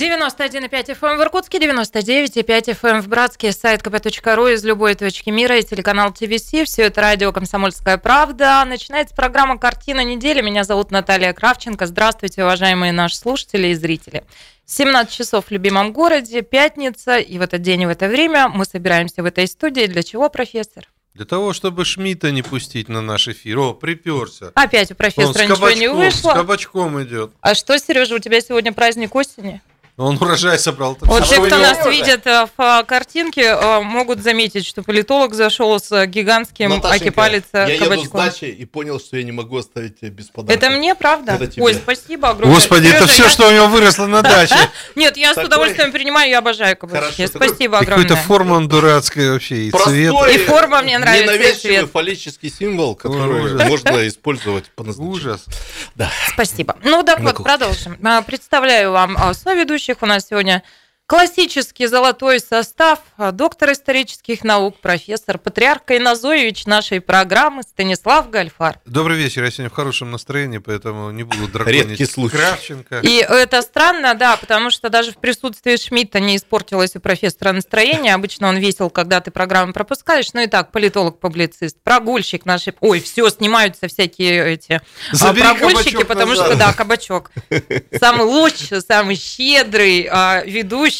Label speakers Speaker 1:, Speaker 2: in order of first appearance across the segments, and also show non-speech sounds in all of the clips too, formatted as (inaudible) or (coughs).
Speaker 1: 91,5 FM в Иркутске, 99,5 FM в Братске, сайт kp.ru из любой точки мира и телеканал ТВС. Все это радио «Комсомольская правда». Начинается программа «Картина недели». Меня зовут Наталья Кравченко. Здравствуйте, уважаемые наши слушатели и зрители. 17 часов в любимом городе, пятница, и в этот день и в это время мы собираемся в этой студии. Для чего, профессор?
Speaker 2: Для того, чтобы Шмидта не пустить на наш эфир. О, приперся.
Speaker 1: Опять у профессора ничего не вышло.
Speaker 2: С кабачком идет.
Speaker 1: А что, Сережа, у тебя сегодня праздник осени?
Speaker 2: Он урожай собрал.
Speaker 1: Вот те, кто нас видит э, в э, картинке, э, могут заметить, что политолог зашел с гигантским
Speaker 3: Наташенька,
Speaker 1: акипалица
Speaker 3: я еду с
Speaker 1: кабачком.
Speaker 3: дачи и понял, что я не могу оставить тебя без подарка.
Speaker 1: Это мне, правда?
Speaker 3: Это тебе.
Speaker 1: Ой, спасибо огромное.
Speaker 2: Господи, это
Speaker 1: Сережа,
Speaker 2: все,
Speaker 1: я-
Speaker 2: что у него выросло на (laughs) даче.
Speaker 1: Нет, я с удовольствием принимаю, я обожаю кабачки. Спасибо
Speaker 2: И Какой-то
Speaker 1: огромное.
Speaker 2: форма дурацкая вообще, и цвет.
Speaker 1: И форма мне нравится,
Speaker 3: Ненавязчивый фаллический символ, который (laughs) можно использовать по назначению.
Speaker 2: Ужас.
Speaker 1: Спасибо. Ну так вот, продолжим. А, Представляю вам а, соведущих. У нас сегодня классический золотой состав, а, доктор исторических наук, профессор, патриарх Кайназоевич нашей программы Станислав Гальфар.
Speaker 2: Добрый вечер. Я сегодня в хорошем настроении, поэтому не буду
Speaker 3: Редкий
Speaker 2: драконить
Speaker 3: случай.
Speaker 2: Кравченко.
Speaker 1: И это странно, да, потому что даже в присутствии Шмидта не испортилось у профессора настроение. Обычно он весел, когда ты программу пропускаешь. Ну и так, политолог-публицист, прогульщик нашей... Ой, все, снимаются всякие эти а,
Speaker 2: Забери
Speaker 1: прогульщики, потому
Speaker 2: назад.
Speaker 1: что, да, кабачок. Самый лучший, самый щедрый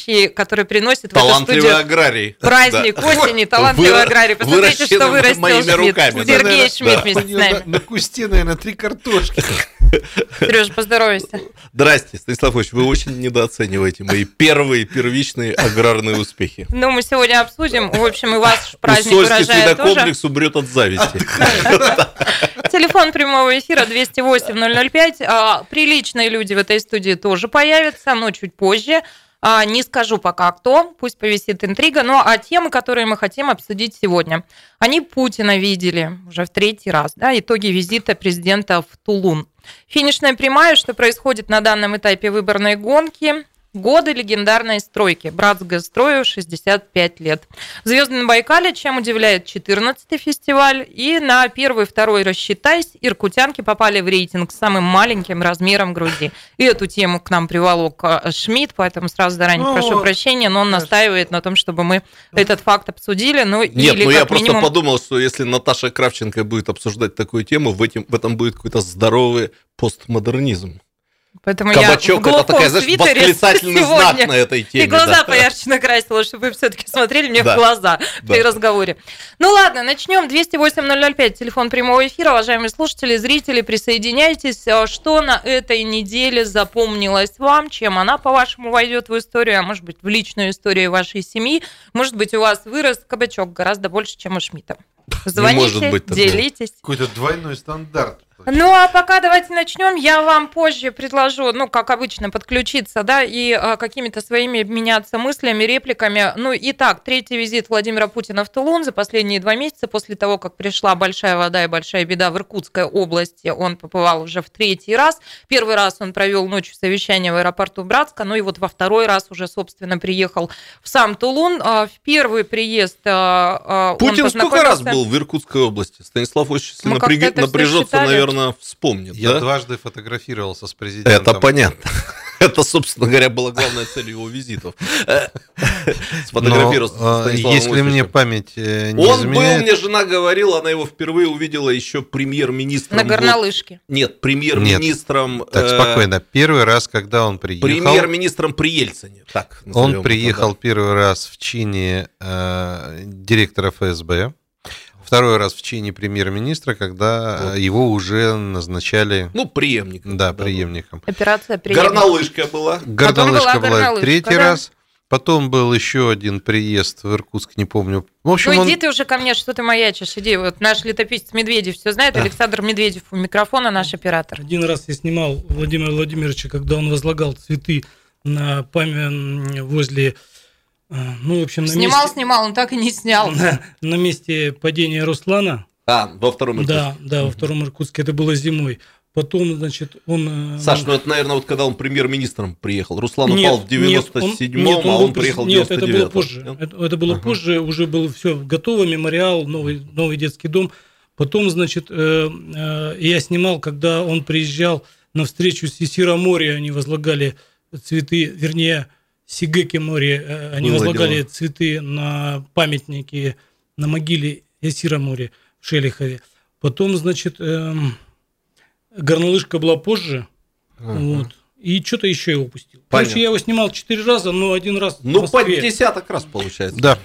Speaker 1: а, ведущий, который приносит в эту
Speaker 3: Талантливый
Speaker 1: студию
Speaker 3: аграрий.
Speaker 1: праздник
Speaker 3: Да.
Speaker 1: осени, (laughs) талантливый
Speaker 3: Вы-
Speaker 1: аграрий. Посмотрите, что вырастил
Speaker 3: моими
Speaker 1: Шмидт.
Speaker 3: руками, да.
Speaker 1: Сергей
Speaker 2: Наверное,
Speaker 1: Шмидт
Speaker 2: да.
Speaker 1: вместе с нами.
Speaker 2: На, на кусте, наверное, три картошки. (laughs)
Speaker 1: Сереж, поздоровайся.
Speaker 3: Здрасте, Станислав Ильич, вы очень недооцениваете мои первые первичные аграрные успехи.
Speaker 1: Ну, мы сегодня обсудим. В общем, и ваш (laughs) праздник
Speaker 3: Усольский
Speaker 1: урожая тоже.
Speaker 3: свинокомплекс умрет от зависти.
Speaker 1: Телефон прямого эфира 208-005. А, Приличные люди в этой студии тоже появятся, но чуть позже. А, Не скажу пока кто, пусть повисит интрига. Ну, а темы, которые мы хотим обсудить сегодня. Они Путина видели уже в третий раз, да, итоги визита президента в Тулун. Финишная прямая, что происходит на данном этапе выборной гонки. Годы легендарной стройки. Братсгострою 65 лет. Звезды на Байкале, чем удивляет 14-й фестиваль. И на первый, второй рассчитайся, иркутянки попали в рейтинг с самым маленьким размером груди. И эту тему к нам приволок э, Шмидт, поэтому сразу заранее
Speaker 2: Ну,
Speaker 1: прошу прощения, но он настаивает на том, чтобы мы этот факт обсудили. Ну,
Speaker 3: Нет,
Speaker 1: или
Speaker 3: ну я просто
Speaker 1: минимум...
Speaker 3: подумал, что если Наташа Кравченко будет обсуждать такую тему, в, этим, в этом будет какой-то здоровый постмодернизм.
Speaker 1: Поэтому
Speaker 3: Кабачок
Speaker 1: я в
Speaker 3: это такая, знаешь,
Speaker 1: свитере (laughs)
Speaker 3: восклицательный знак
Speaker 1: сегодня.
Speaker 3: на этой теме.
Speaker 1: И глаза
Speaker 3: да.
Speaker 1: поярче накрасила, чтобы вы все-таки смотрели мне
Speaker 3: Да.
Speaker 1: в глаза
Speaker 3: Да.
Speaker 1: при разговоре. Ну ладно, начнем. 208-005, телефон прямого эфира. Уважаемые слушатели, зрители, присоединяйтесь. А Что на этой неделе запомнилось вам? Чем она, по-вашему, войдет в историю? А может быть, в личную историю вашей семьи? Может быть, у вас вырос кабачок гораздо больше, чем у Шмидта. Звоните,
Speaker 3: может быть такого.
Speaker 1: делитесь.
Speaker 2: Какой-то двойной стандарт.
Speaker 1: Ну, а пока давайте начнем. Я вам позже предложу, ну, как обычно, подключиться, да, и а, какими-то своими обменяться мыслями, репликами. Ну, итак, третий визит Владимира Путина в Тулун за последние два месяца после того, как пришла большая вода и большая беда в Иркутской области. Он побывал уже в третий раз. Первый раз он провел ночью совещание в аэропорту Братска, ну и вот во второй раз уже, собственно, приехал в сам Тулун. А, В первый приезд а,
Speaker 3: Путин сколько раз был в Иркутской области? Станислав
Speaker 1: как-то это всё
Speaker 3: напряжется,
Speaker 1: считали.
Speaker 3: Наверное, вспомнит.
Speaker 2: Я
Speaker 3: да?
Speaker 2: дважды фотографировался с президентом.
Speaker 3: Это понятно. (laughs) Это, собственно говоря, была главная цель его визитов. (laughs) Со
Speaker 2: э, Если мне память э, не
Speaker 3: Он был, мне жена говорила, она его впервые увидела еще премьер-министром.
Speaker 1: на горнолыжке.
Speaker 3: Нет, премьер-министром...
Speaker 2: Так,
Speaker 3: э,
Speaker 2: спокойно. Первый раз, когда он приехал...
Speaker 3: Премьер-министром при Ельцине. Так,
Speaker 2: Он приехал первый раз в чине директора ФСБ, второй раз в чине премьер-министра, когда э,
Speaker 3: Вот.
Speaker 2: его уже назначали,
Speaker 3: Ну, преемник.
Speaker 2: да, преемником.
Speaker 1: Операция приема.
Speaker 3: Горнолыжка была.
Speaker 2: Горнолыжка
Speaker 1: была
Speaker 2: была
Speaker 1: горнолыжка,
Speaker 2: третий
Speaker 1: да.
Speaker 2: раз. Потом был еще один приезд в Иркутск, не помню. В общем,
Speaker 1: Ну
Speaker 2: он...
Speaker 1: иди ты уже ко мне, что ты маячишь, иди. Вот наш летописец Медведев все знает, Александр Медведев у микрофона, наш оператор.
Speaker 4: Один раз я снимал Владимира Владимировича, когда он возлагал цветы на память возле, э, ну, в общем, на
Speaker 1: Снимал,
Speaker 4: месте,
Speaker 1: снимал, он так и не снял. (laughs)
Speaker 4: на, на месте падения Руслана.
Speaker 3: А, во втором
Speaker 4: Да, да, во втором Иркутске это было зимой. Потом, значит, он... э,
Speaker 3: Саш, ну это, наверное, вот когда он премьер-министром приехал. Руслан
Speaker 4: Нет,
Speaker 3: упал в
Speaker 4: нет,
Speaker 3: 97-м,
Speaker 4: нет,
Speaker 3: а
Speaker 4: был
Speaker 3: он приехал в
Speaker 4: Нет, это
Speaker 3: 99-м.
Speaker 4: было позже. Это, это было
Speaker 2: Ага.
Speaker 4: позже, уже было все готово, мемориал, новый, новый детский дом. Потом, значит, э, э, я снимал, когда он приезжал на встречу с Исиро Мори, они возлагали цветы, вернее, Сигеки Мори, э, они
Speaker 3: Было
Speaker 4: возлагали
Speaker 3: дело.
Speaker 4: цветы на памятники на могиле Исиро Мори в Шелихове. Потом, значит, эм, горнолыжка была позже, вот. И что-то еще я упустил. Короче,
Speaker 3: Понятно.
Speaker 4: я его снимал четыре раза, но один раз
Speaker 3: Ну, по десяток раз получается.
Speaker 2: Да.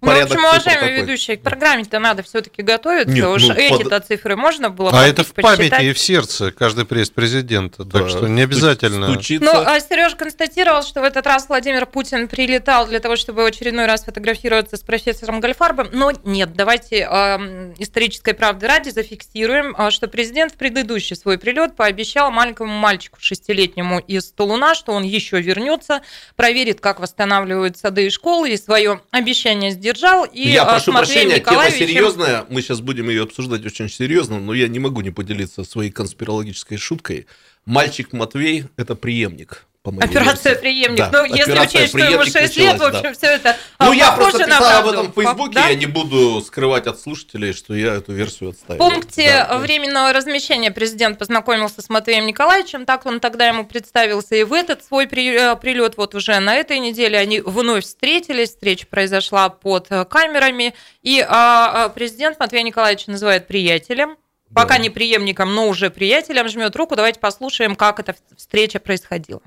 Speaker 3: По-
Speaker 1: Ну, в
Speaker 3: порядок
Speaker 1: общем,
Speaker 3: цифр
Speaker 1: уважаемые
Speaker 3: такой.
Speaker 1: ведущие, к программе-то надо все-таки готовиться.
Speaker 3: Нет,
Speaker 1: Уж
Speaker 3: ну,
Speaker 1: эти-то
Speaker 3: под-
Speaker 1: цифры можно было
Speaker 2: А это в
Speaker 1: подсчитать.
Speaker 2: памяти и в сердце каждый приезд президента.
Speaker 3: Да,
Speaker 2: Так что не обязательно.
Speaker 3: стуч- Стучится.
Speaker 1: Ну, а Сереж констатировал, что в этот раз Владимир Путин прилетал для того, чтобы в очередной раз фотографироваться с профессором Гольфарбом. Но нет, давайте эм, исторической правды ради зафиксируем, а, что президент в предыдущий свой прилет пообещал маленькому мальчику шестилетнему из Тулуна, что он еще вернется, проверит, как восстанавливают сады и школы, и свое обещание сдержал. И
Speaker 3: я прошу
Speaker 1: Матвеем
Speaker 3: прощения, тема
Speaker 1: Николаевичем-
Speaker 3: серьезная. Мы сейчас будем ее обсуждать очень серьезно, но я не могу не поделиться своей конспирологической шуткой. Мальчик Матвей – это преемник. По моей
Speaker 1: Операция
Speaker 3: версии.
Speaker 1: преемник.
Speaker 3: Да,
Speaker 1: ну, если учесть, что ему
Speaker 3: «Преемник»
Speaker 1: 6 лет, в
Speaker 3: началась,
Speaker 1: общем,
Speaker 3: да.
Speaker 1: все это
Speaker 3: Ну,
Speaker 1: а,
Speaker 3: я просто писал об
Speaker 1: правду.
Speaker 3: этом в Фейсбуке,
Speaker 1: Да?
Speaker 3: я не буду скрывать от слушателей, что я эту версию
Speaker 1: В
Speaker 3: отставил.
Speaker 1: пункте
Speaker 3: Да, да.
Speaker 1: временного размещения президент познакомился с Матвеем Николаевичем, так он тогда ему представился и в этот свой э, прилет вот уже на этой неделе они вновь встретились, встреча произошла под э, камерами, и а, а, президент Матвея Николаевича называет приятелем, пока не преемником, но уже приятелем, жмет руку, давайте послушаем, как эта встреча происходила.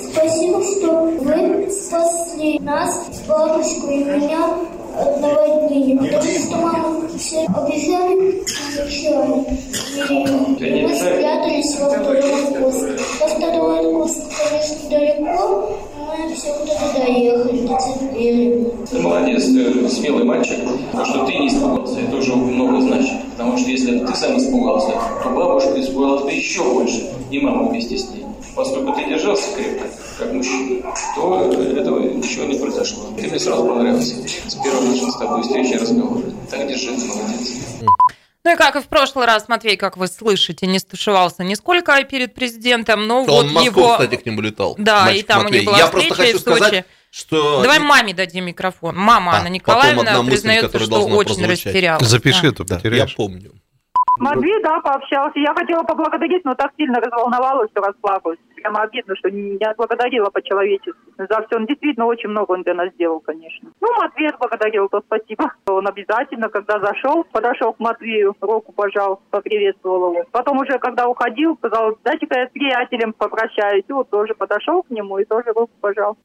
Speaker 5: Спасибо, что вы спасли нас, бабушку и меня от наводнения. Потому что мама все обещали, обещали. И мы спрятались во второй откос. До второй откоса, конечно, далеко, мы все туда доехали, дотерпели.
Speaker 6: Ты молодец, ты смелый мальчик. То, что ты не испугался, это уже много значит. Потому что если ты сам испугался, то бабушка испугалась бы еще больше, и мама вместе с ней. Поскольку ты держался крепко, как мужчина, то этого ничего не произошло. Ты мне сразу понравился. С первой нашей с тобой встречи и разговора. Так держи, молодец.
Speaker 1: Ну и как и в прошлый раз, Матвей, как вы слышите, не стушевался нисколько перед президентом, но
Speaker 3: Он
Speaker 1: вот
Speaker 3: в Москву,
Speaker 1: его...
Speaker 3: кстати, к нему летал.
Speaker 1: Да,
Speaker 3: мальчик
Speaker 1: и там у
Speaker 3: Матвей.
Speaker 1: них была
Speaker 3: Я просто
Speaker 1: встреча
Speaker 3: хочу
Speaker 1: в Сочи.
Speaker 3: сказать, что...
Speaker 1: Давай маме дадим микрофон. Мама
Speaker 3: А,
Speaker 1: Анна Николаевна признается, что очень
Speaker 3: прозвучать.
Speaker 1: растерялась.
Speaker 2: Запиши
Speaker 1: Да.
Speaker 2: это,
Speaker 3: Да, я
Speaker 2: потеряешь.
Speaker 3: помню.
Speaker 7: Матвей, да, пообщался. Я хотела поблагодарить, но так сильно разволновалась, что расплакалась. Прямо обидно, что не не отблагодарила по-человечески. За все. Он действительно очень много он для нас сделал, конечно. Ну, Матвей отблагодарил, то спасибо. Он обязательно, когда зашел, подошел к Матвею, руку пожал, поприветствовал его. Потом уже, когда уходил, сказал, дайте-ка я с приятелем попрощаюсь. И вот тоже подошел к нему и тоже руку пожал.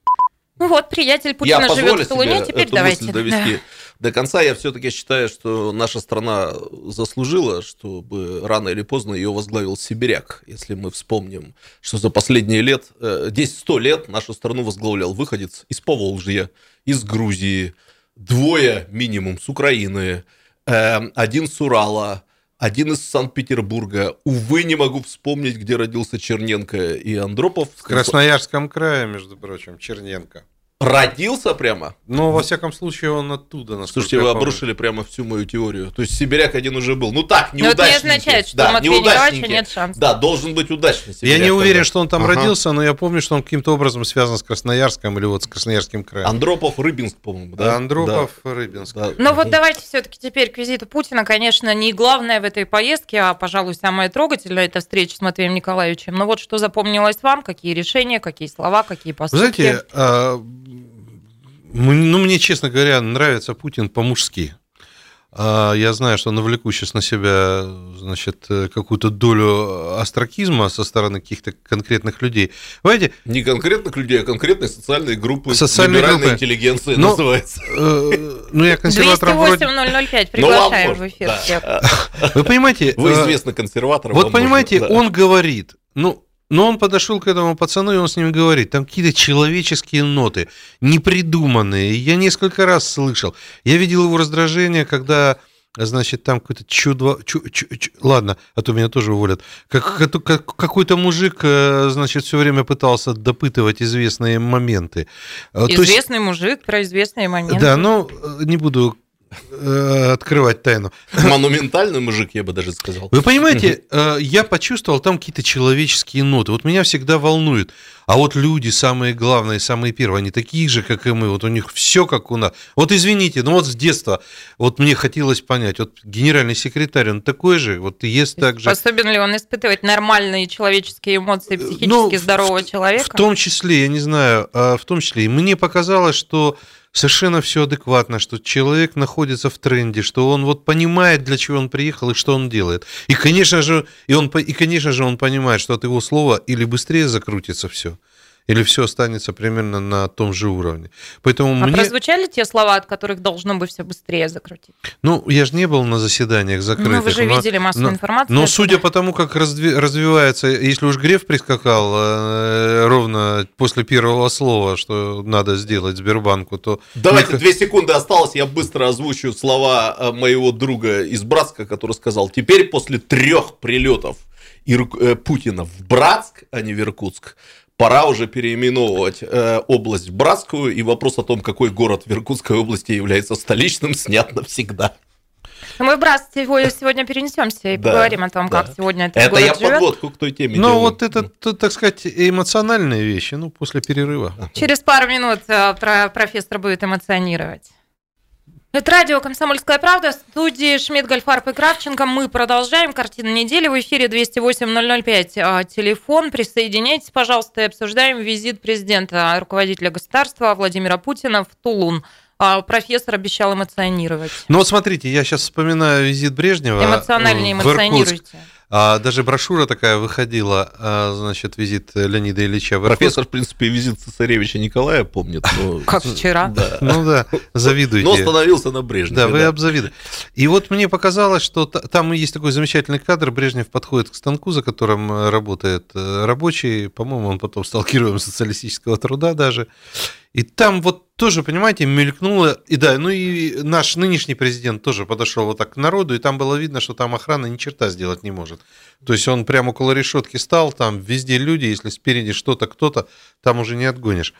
Speaker 1: Ну вот, приятель Путина живет в Тулуне, теперь
Speaker 3: эту
Speaker 1: давайте.
Speaker 3: мысль довести до конца. Я все-таки считаю, что наша страна заслужила, чтобы рано или поздно ее возглавил сибиряк. Если мы вспомним, что за последние лет, э, 10-100 лет нашу страну возглавлял выходец из Поволжья, из Грузии, двое минимум с Украины, э, один с Урала, один из Санкт-Петербурга. Увы, не могу вспомнить, где родился Черненко и Андропов.
Speaker 2: В Красноярском крае, между прочим, Черненко.
Speaker 3: Родился прямо?
Speaker 2: Но, во всяком случае, он оттуда,
Speaker 3: Слушайте,
Speaker 2: я
Speaker 3: вы обрушили прямо всю мою теорию. То есть сибиряк один уже был. Ну так,
Speaker 1: Но это не означает, что
Speaker 3: да,
Speaker 1: Николаевича
Speaker 3: неудачненький.
Speaker 1: нет шансов.
Speaker 3: Да, должен быть удачный
Speaker 2: Я
Speaker 3: сибиряк
Speaker 2: не уверен,
Speaker 3: тогда.
Speaker 2: что он там
Speaker 3: Ага.
Speaker 2: родился, но я помню, что он каким-то образом связан с Красноярском или вот с Красноярским краем.
Speaker 3: Андропов, Рыбинск, по-моему, да?
Speaker 2: Да, Андропов, Рыбинск.
Speaker 3: Да.
Speaker 1: Но вот давайте все-таки теперь к визиту Путина, конечно, не главное в этой поездке, а, пожалуй, самое трогательное это встреча с Матвеем Николаевичем. Но вот что запомнилось вам, какие решения, какие слова, какие
Speaker 2: Вы
Speaker 1: поступки?
Speaker 2: знаете, а, ну, мне, честно говоря, нравится Путин по-мужски. А, Я знаю, что навлеку сейчас на себя, значит, э, какую-то долю астракизма со стороны каких-то конкретных людей. Понимаете,
Speaker 3: Не конкретных людей, а конкретной социальной группы.
Speaker 2: Социальной
Speaker 3: либеральной
Speaker 2: группы.
Speaker 3: интеллигенции
Speaker 2: Но-
Speaker 3: называется.
Speaker 2: э, ну, я консерватором вроде...
Speaker 1: 208-005,
Speaker 3: Ну,
Speaker 1: приглашаем в эфир
Speaker 3: да.
Speaker 1: всех.
Speaker 2: Вы понимаете...
Speaker 3: Вы
Speaker 2: э,
Speaker 3: известны консерватором.
Speaker 2: Вот понимаете,
Speaker 3: да.
Speaker 2: он говорит, ну, но он подошел к этому пацану, и он с ним говорит, там какие-то человеческие ноты, непридуманные. Я несколько раз слышал. Я видел его раздражение, когда, значит, там какой-то чудо... чу- чу- чу- ладно, а то меня тоже уволят. Как, как- как- какой-то мужик, э, значит, все время пытался допытывать известные моменты. Э, то есть-
Speaker 1: Известный мужик про известные моменты.
Speaker 2: да, ну, не буду открывать тайну.
Speaker 3: Монументальный мужик, я бы даже сказал.
Speaker 2: Вы понимаете, э, я почувствовал там какие-то человеческие ноты. Вот меня всегда волнует. А вот люди, самые главные, самые первые, они такие же, как и мы. Вот у них все как у нас. Вот извините, но вот с детства вот мне хотелось понять, вот генеральный секретарь, он такой же, вот ест так же.
Speaker 1: Способен ли он испытывать нормальные человеческие эмоции психически
Speaker 2: Ну,
Speaker 1: здорового
Speaker 2: в-
Speaker 1: человека?
Speaker 2: В том числе, я не знаю, а в том числе, и мне показалось, что совершенно все адекватно, что человек находится в тренде, что он вот понимает, для чего он приехал и что он делает. И, конечно же, и, он, и, конечно же, он понимает, что от его слова или быстрее закрутится все, или все останется примерно на том же уровне. Поэтому
Speaker 1: А
Speaker 2: мне...
Speaker 1: прозвучали те слова, от которых должно бы все быстрее закрутить?
Speaker 2: Ну, я же не был на заседаниях закрытых.
Speaker 1: Ну, вы же
Speaker 2: но-
Speaker 1: видели массовую
Speaker 2: но-
Speaker 1: информацию.
Speaker 2: Но судя по тому, как разви- развивается, если уж Греф прискакал э, ровно после первого слова, что надо сделать Сбербанку, то...
Speaker 3: Давайте, две секунды осталось, я быстро озвучу слова э, моего друга из Братска, который сказал, теперь после трех прилетов Ирк- э, Путина в Братск, а не в Иркутск, пора уже переименовывать э, область в Братскую, и вопрос о том, какой город в Иркутской области является столичным, снят навсегда.
Speaker 1: Мы в сего- сегодня перенесемся и
Speaker 3: Да,
Speaker 1: поговорим о том,
Speaker 3: да.
Speaker 1: как сегодня этот
Speaker 3: Это
Speaker 1: город
Speaker 3: я
Speaker 1: живет.
Speaker 3: подводку к той теме
Speaker 2: Ну,
Speaker 3: делаю.
Speaker 2: вот это, так сказать, эмоциональные вещи, ну, после перерыва.
Speaker 1: Через пару минут э, про- профессор будет эмоционировать. Это радио «Комсомольская правда». Студии Шмидт, Гольфарб и Кравченко. Мы продолжаем. Картина недели в эфире 208-005. А, Телефон. Присоединяйтесь, пожалуйста, и обсуждаем визит президента, руководителя государства Владимира Путина в Тулун. А, Профессор обещал эмоционировать.
Speaker 2: Ну, вот смотрите, я сейчас вспоминаю визит Брежнева
Speaker 1: Эмоциональнее
Speaker 2: в Иркутск.
Speaker 1: эмоционируйте.
Speaker 2: А, даже брошюра такая выходила, а, значит, визит Леонида Ильича в.
Speaker 3: Профессор, в принципе, визит цесаревича Николая помнит. но- (laughs)
Speaker 1: Как вчера. (laughs)
Speaker 3: Да.
Speaker 2: Ну да, завидуйте.
Speaker 3: Но остановился на Брежневе.
Speaker 2: Да, вы обзавидуете. И вот мне показалось, что та- там есть такой замечательный кадр. Брежнев подходит к станку, за которым э, работает э, рабочий. По-моему, он потом стал героем социалистического труда даже. И там вот тоже, понимаете, мелькнуло. И да, ну и наш нынешний президент тоже подошел вот так к народу, и там было видно, что там охрана ни черта сделать не может. То есть он прямо около решетки стал, там везде люди, если спереди что-то, кто-то, там уже не отгонишь.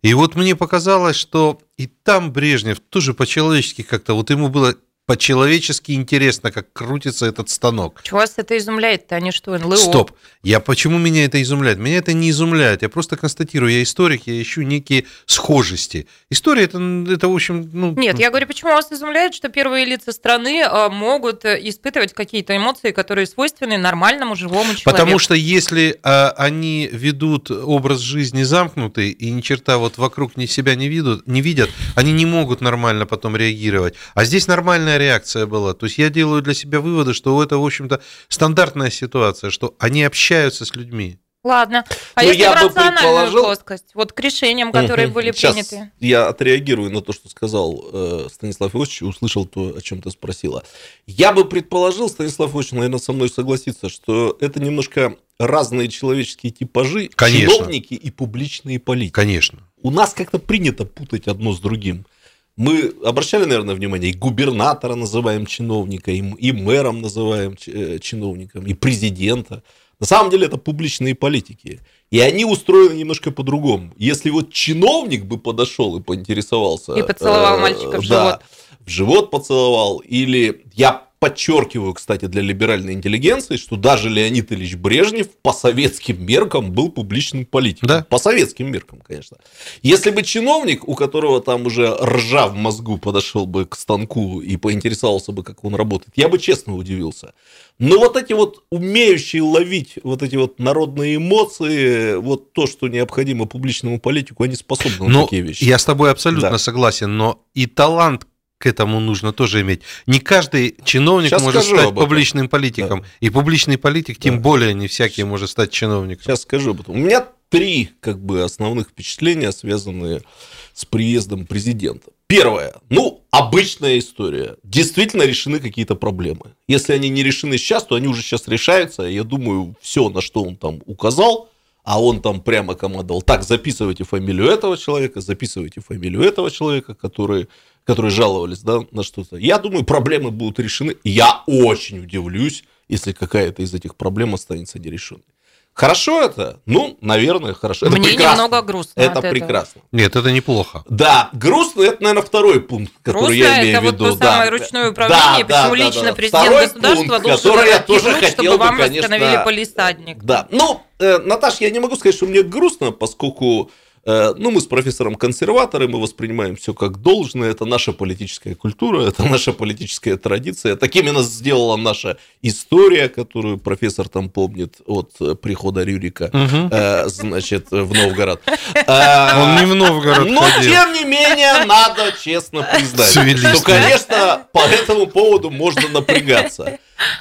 Speaker 2: И вот мне показалось, что и там Брежнев тоже по-человечески как-то, вот ему было по-человечески интересно, как крутится этот станок.
Speaker 1: Чего вас это изумляет-то? Они что, НЛО?
Speaker 2: Стоп. Я почему меня это изумляет? Меня это не изумляет. Я просто констатирую, я историк, я ищу некие схожести. История это, это в общем, ну.
Speaker 1: Нет, я говорю, почему вас изумляет, что первые лица страны а, могут э, испытывать какие-то эмоции, которые свойственны нормальному живому человеку.
Speaker 2: Потому что если а, они ведут образ жизни замкнутый и ни черта вот вокруг ни себя не видят, не видят, они не могут нормально потом реагировать. А здесь нормальная реакция была. То есть я делаю для себя выводы, что это, в общем-то, стандартная ситуация, что они общаются с людьми.
Speaker 1: Ладно. А
Speaker 3: Ну,
Speaker 1: если
Speaker 3: я
Speaker 1: в
Speaker 3: бы
Speaker 1: рациональную
Speaker 3: предположил-
Speaker 1: плоскость, вот к решениям, которые
Speaker 3: Мгм.
Speaker 1: были
Speaker 3: Сейчас
Speaker 1: приняты.
Speaker 3: Я отреагирую на то, что сказал э, Станислав Иосифович, и услышал то, о чем ты спросила. Я бы предположил, Станислав Иосифович, наверное, со мной согласится, что это немножко разные человеческие типажи,
Speaker 2: Конечно.
Speaker 3: чиновники и публичные политики.
Speaker 2: Конечно.
Speaker 3: У нас как-то принято путать одно с другим. Мы обращали, наверное, внимание, и губернатора называем чиновника, и, и мэром называем э, чиновником, и президента. На самом деле это публичные политики. И они устроены немножко по-другому. Если вот чиновник бы подошел и поинтересовался...
Speaker 1: И поцеловал
Speaker 3: э,
Speaker 1: мальчика в
Speaker 3: да,
Speaker 1: живот.
Speaker 3: в живот поцеловал. Или я подчеркиваю, кстати, для либеральной интеллигенции, что даже Леонид Ильич Брежнев по советским меркам был публичным политиком.
Speaker 2: Да.
Speaker 3: По советским меркам, конечно. Если бы чиновник, у которого там уже ржа в мозгу подошел бы к станку и поинтересовался бы, как он работает, я бы честно удивился. Но вот эти вот умеющие ловить вот эти вот народные эмоции, вот то, что необходимо публичному политику, они способны на такие вещи.
Speaker 2: я с тобой абсолютно
Speaker 3: Да.
Speaker 2: согласен, но и талант к этому нужно тоже иметь. Не каждый чиновник
Speaker 3: Щас
Speaker 2: может стать публичным политиком. И публичный политик, тем
Speaker 3: Да.
Speaker 2: более, не всякий может стать чиновником.
Speaker 3: Сейчас скажу об этом. У меня три как бы основных впечатления, связанные с приездом президента. Первое. Ну, обычная история. Действительно решены какие-то проблемы. Если они не решены сейчас, то они уже сейчас решаются. Я думаю, все, на что он там указал, а он там прямо командовал. Так, записывайте фамилию этого человека, записывайте фамилию этого человека, которые, которые жаловались да, на что-то. Я думаю, проблемы будут решены. Я очень удивлюсь, если какая-то из этих проблем останется нерешенной. Хорошо это? Ну, наверное, хорошо. Это
Speaker 1: Мне
Speaker 3: прекрасно.
Speaker 1: немного грустно
Speaker 3: Это
Speaker 1: от этого.
Speaker 3: прекрасно.
Speaker 2: Нет, это неплохо.
Speaker 3: Да, грустно это, наверное, второй пункт, который я
Speaker 1: Грустно
Speaker 3: имею
Speaker 1: это
Speaker 3: в
Speaker 1: вот
Speaker 3: виду.
Speaker 1: то
Speaker 3: да.
Speaker 1: самое ручное управление,
Speaker 3: Да,
Speaker 1: почему
Speaker 3: да, да,
Speaker 1: лично
Speaker 3: да.
Speaker 1: президент
Speaker 3: Второй
Speaker 1: государства
Speaker 3: пункт,
Speaker 1: должен
Speaker 3: который я тоже хотел
Speaker 1: чтобы
Speaker 3: бы,
Speaker 1: вам
Speaker 3: конечно,
Speaker 1: восстановили полисадник.
Speaker 3: Да, ну, э, Наташ, я не могу сказать, что мне грустно, поскольку ну, мы с профессором консерваторы, мы воспринимаем все как должное, это наша политическая культура, это наша политическая традиция. Так именно сделала наша история, которую профессор там помнит от э, прихода Рюрика, э, значит, в Новгород. Э, (laughs)
Speaker 2: Он не в Новгород
Speaker 3: но,
Speaker 2: ходил.
Speaker 3: тем не менее, надо честно признать, что, конечно, по этому поводу можно напрягаться.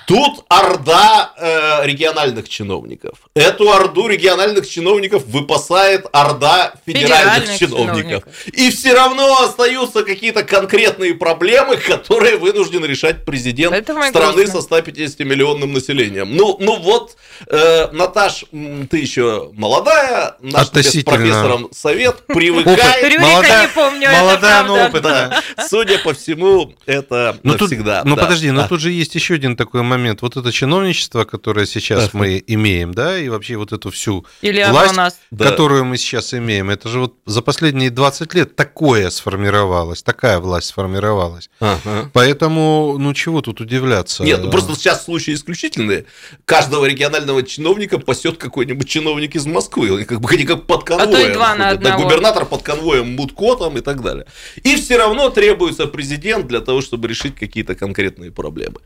Speaker 3: Тут орда э, региональных чиновников. Эту орду региональных чиновников выпасает орда федеральных,
Speaker 1: Федеральных
Speaker 3: чиновников.
Speaker 1: чиновников.
Speaker 3: И все равно остаются какие-то конкретные проблемы, которые вынужден решать президент
Speaker 1: и
Speaker 3: страны
Speaker 1: грустно.
Speaker 3: со 150 миллионным населением. Ну, ну вот, э, Наташ, ты еще молодая, наш с
Speaker 2: Относительно.
Speaker 3: профессором совет, привыкай.
Speaker 1: Рюрика
Speaker 2: Молодая-
Speaker 1: не помню, это
Speaker 2: молодая, но опытная.
Speaker 3: Судя по всему, это
Speaker 2: Ну,
Speaker 3: навсегда.
Speaker 2: ну подожди, но
Speaker 3: Да.
Speaker 2: тут же есть еще один такой момент. Вот это чиновничество, которое сейчас мы имеем, да, и вообще вот эту всю
Speaker 1: Или
Speaker 2: власть,
Speaker 1: нас.
Speaker 3: Да.
Speaker 2: которую мы сейчас имеем, это же вот за последние 20 лет такое сформировалось, такая власть сформировалась.
Speaker 3: Ага.
Speaker 2: Поэтому, ну чего тут удивляться?
Speaker 3: Нет, ну просто сейчас случаи исключительные. Каждого регионального чиновника пасет какой-нибудь чиновник из Москвы. Они как бы они как под конвоем.
Speaker 1: А то и два на
Speaker 3: ходят. Да,
Speaker 1: одного.
Speaker 3: губернатор под конвоем Мудкотом и так далее. И все равно требуется президент для того, чтобы решить какие-то конкретные проблемы.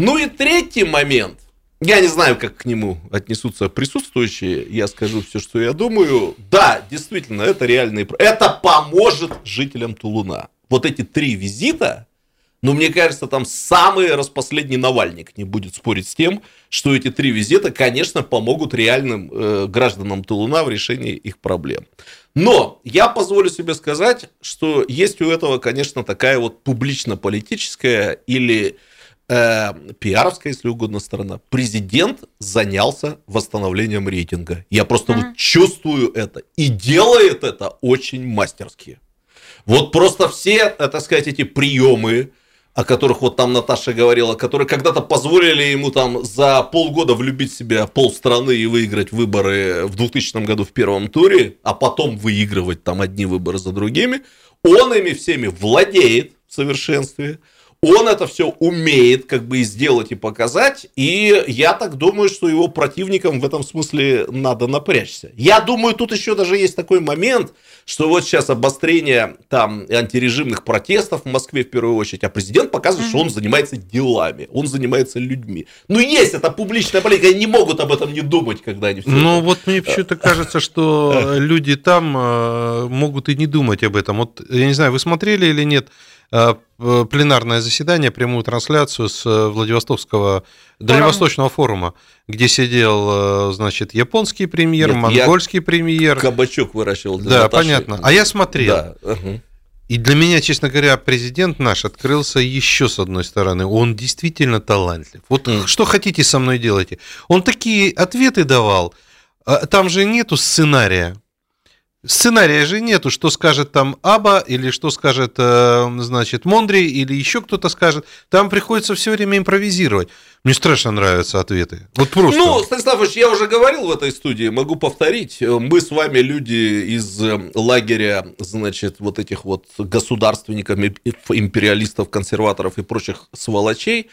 Speaker 3: Ну и третий момент. Я не знаю, как к нему отнесутся присутствующие. Я скажу все, что я думаю. Да, действительно, это реальный... Это поможет жителям Тулуна. Вот эти три визита, но мне кажется, там самый распоследний Навальник не будет спорить с тем, что эти три визита, конечно, помогут реальным э, гражданам Тулуна в решении их проблем. Но я позволю себе сказать, что есть у этого, конечно, такая вот публично-политическая или э, пиаровская, если угодно, сторона. Президент занялся восстановлением рейтинга. Я просто вот чувствую это. И делает это очень мастерски. Вот просто все, э, так сказать, эти приемы, о которых вот там Наташа говорила, которые когда-то позволили ему там за полгода влюбить в себя полстраны и выиграть выборы в 2000 году в первом туре, а потом выигрывать там одни выборы за другими, он ими всеми владеет в совершенстве. Он это все умеет как бы и сделать и показать, и я так думаю, что его противникам в этом смысле надо напрячься. Я думаю, тут еще даже есть такой момент, что вот сейчас обострение там антирежимных протестов в Москве в первую очередь, а президент показывает, что он занимается делами, он занимается людьми. Ну есть это публичная политика, они не могут об этом не думать, когда они все
Speaker 2: Ну
Speaker 3: это-
Speaker 2: вот мне почему-то кажется, что (laughs) люди там э, могут и не думать об этом. Вот я не знаю, вы смотрели или нет пленарное заседание, прямую трансляцию с э, Владивостокского Дальневосточного форума, где сидел, э, значит, японский премьер,
Speaker 3: Нет,
Speaker 2: монгольский премьер.
Speaker 3: кабачок выращивал для
Speaker 2: Да,
Speaker 3: Наташи.
Speaker 2: понятно. А я смотрел.
Speaker 3: Да.
Speaker 2: И для меня, честно говоря, президент наш открылся еще с одной стороны. Он действительно талантлив. Вот
Speaker 3: Мгм.
Speaker 2: что хотите со мной делайте. Он такие ответы давал. а Там же нету сценария. Сценария же нету, что скажет там Аба, или что скажет, э, значит, Мондри, или еще кто-то скажет. Там приходится все время импровизировать. Мне страшно нравятся ответы. Вот просто.
Speaker 3: Ну, Станислав я уже говорил в этой студии, могу повторить. Мы с вами люди из э, лагеря, значит, вот этих вот государственников, им- империалистов, консерваторов и прочих сволочей,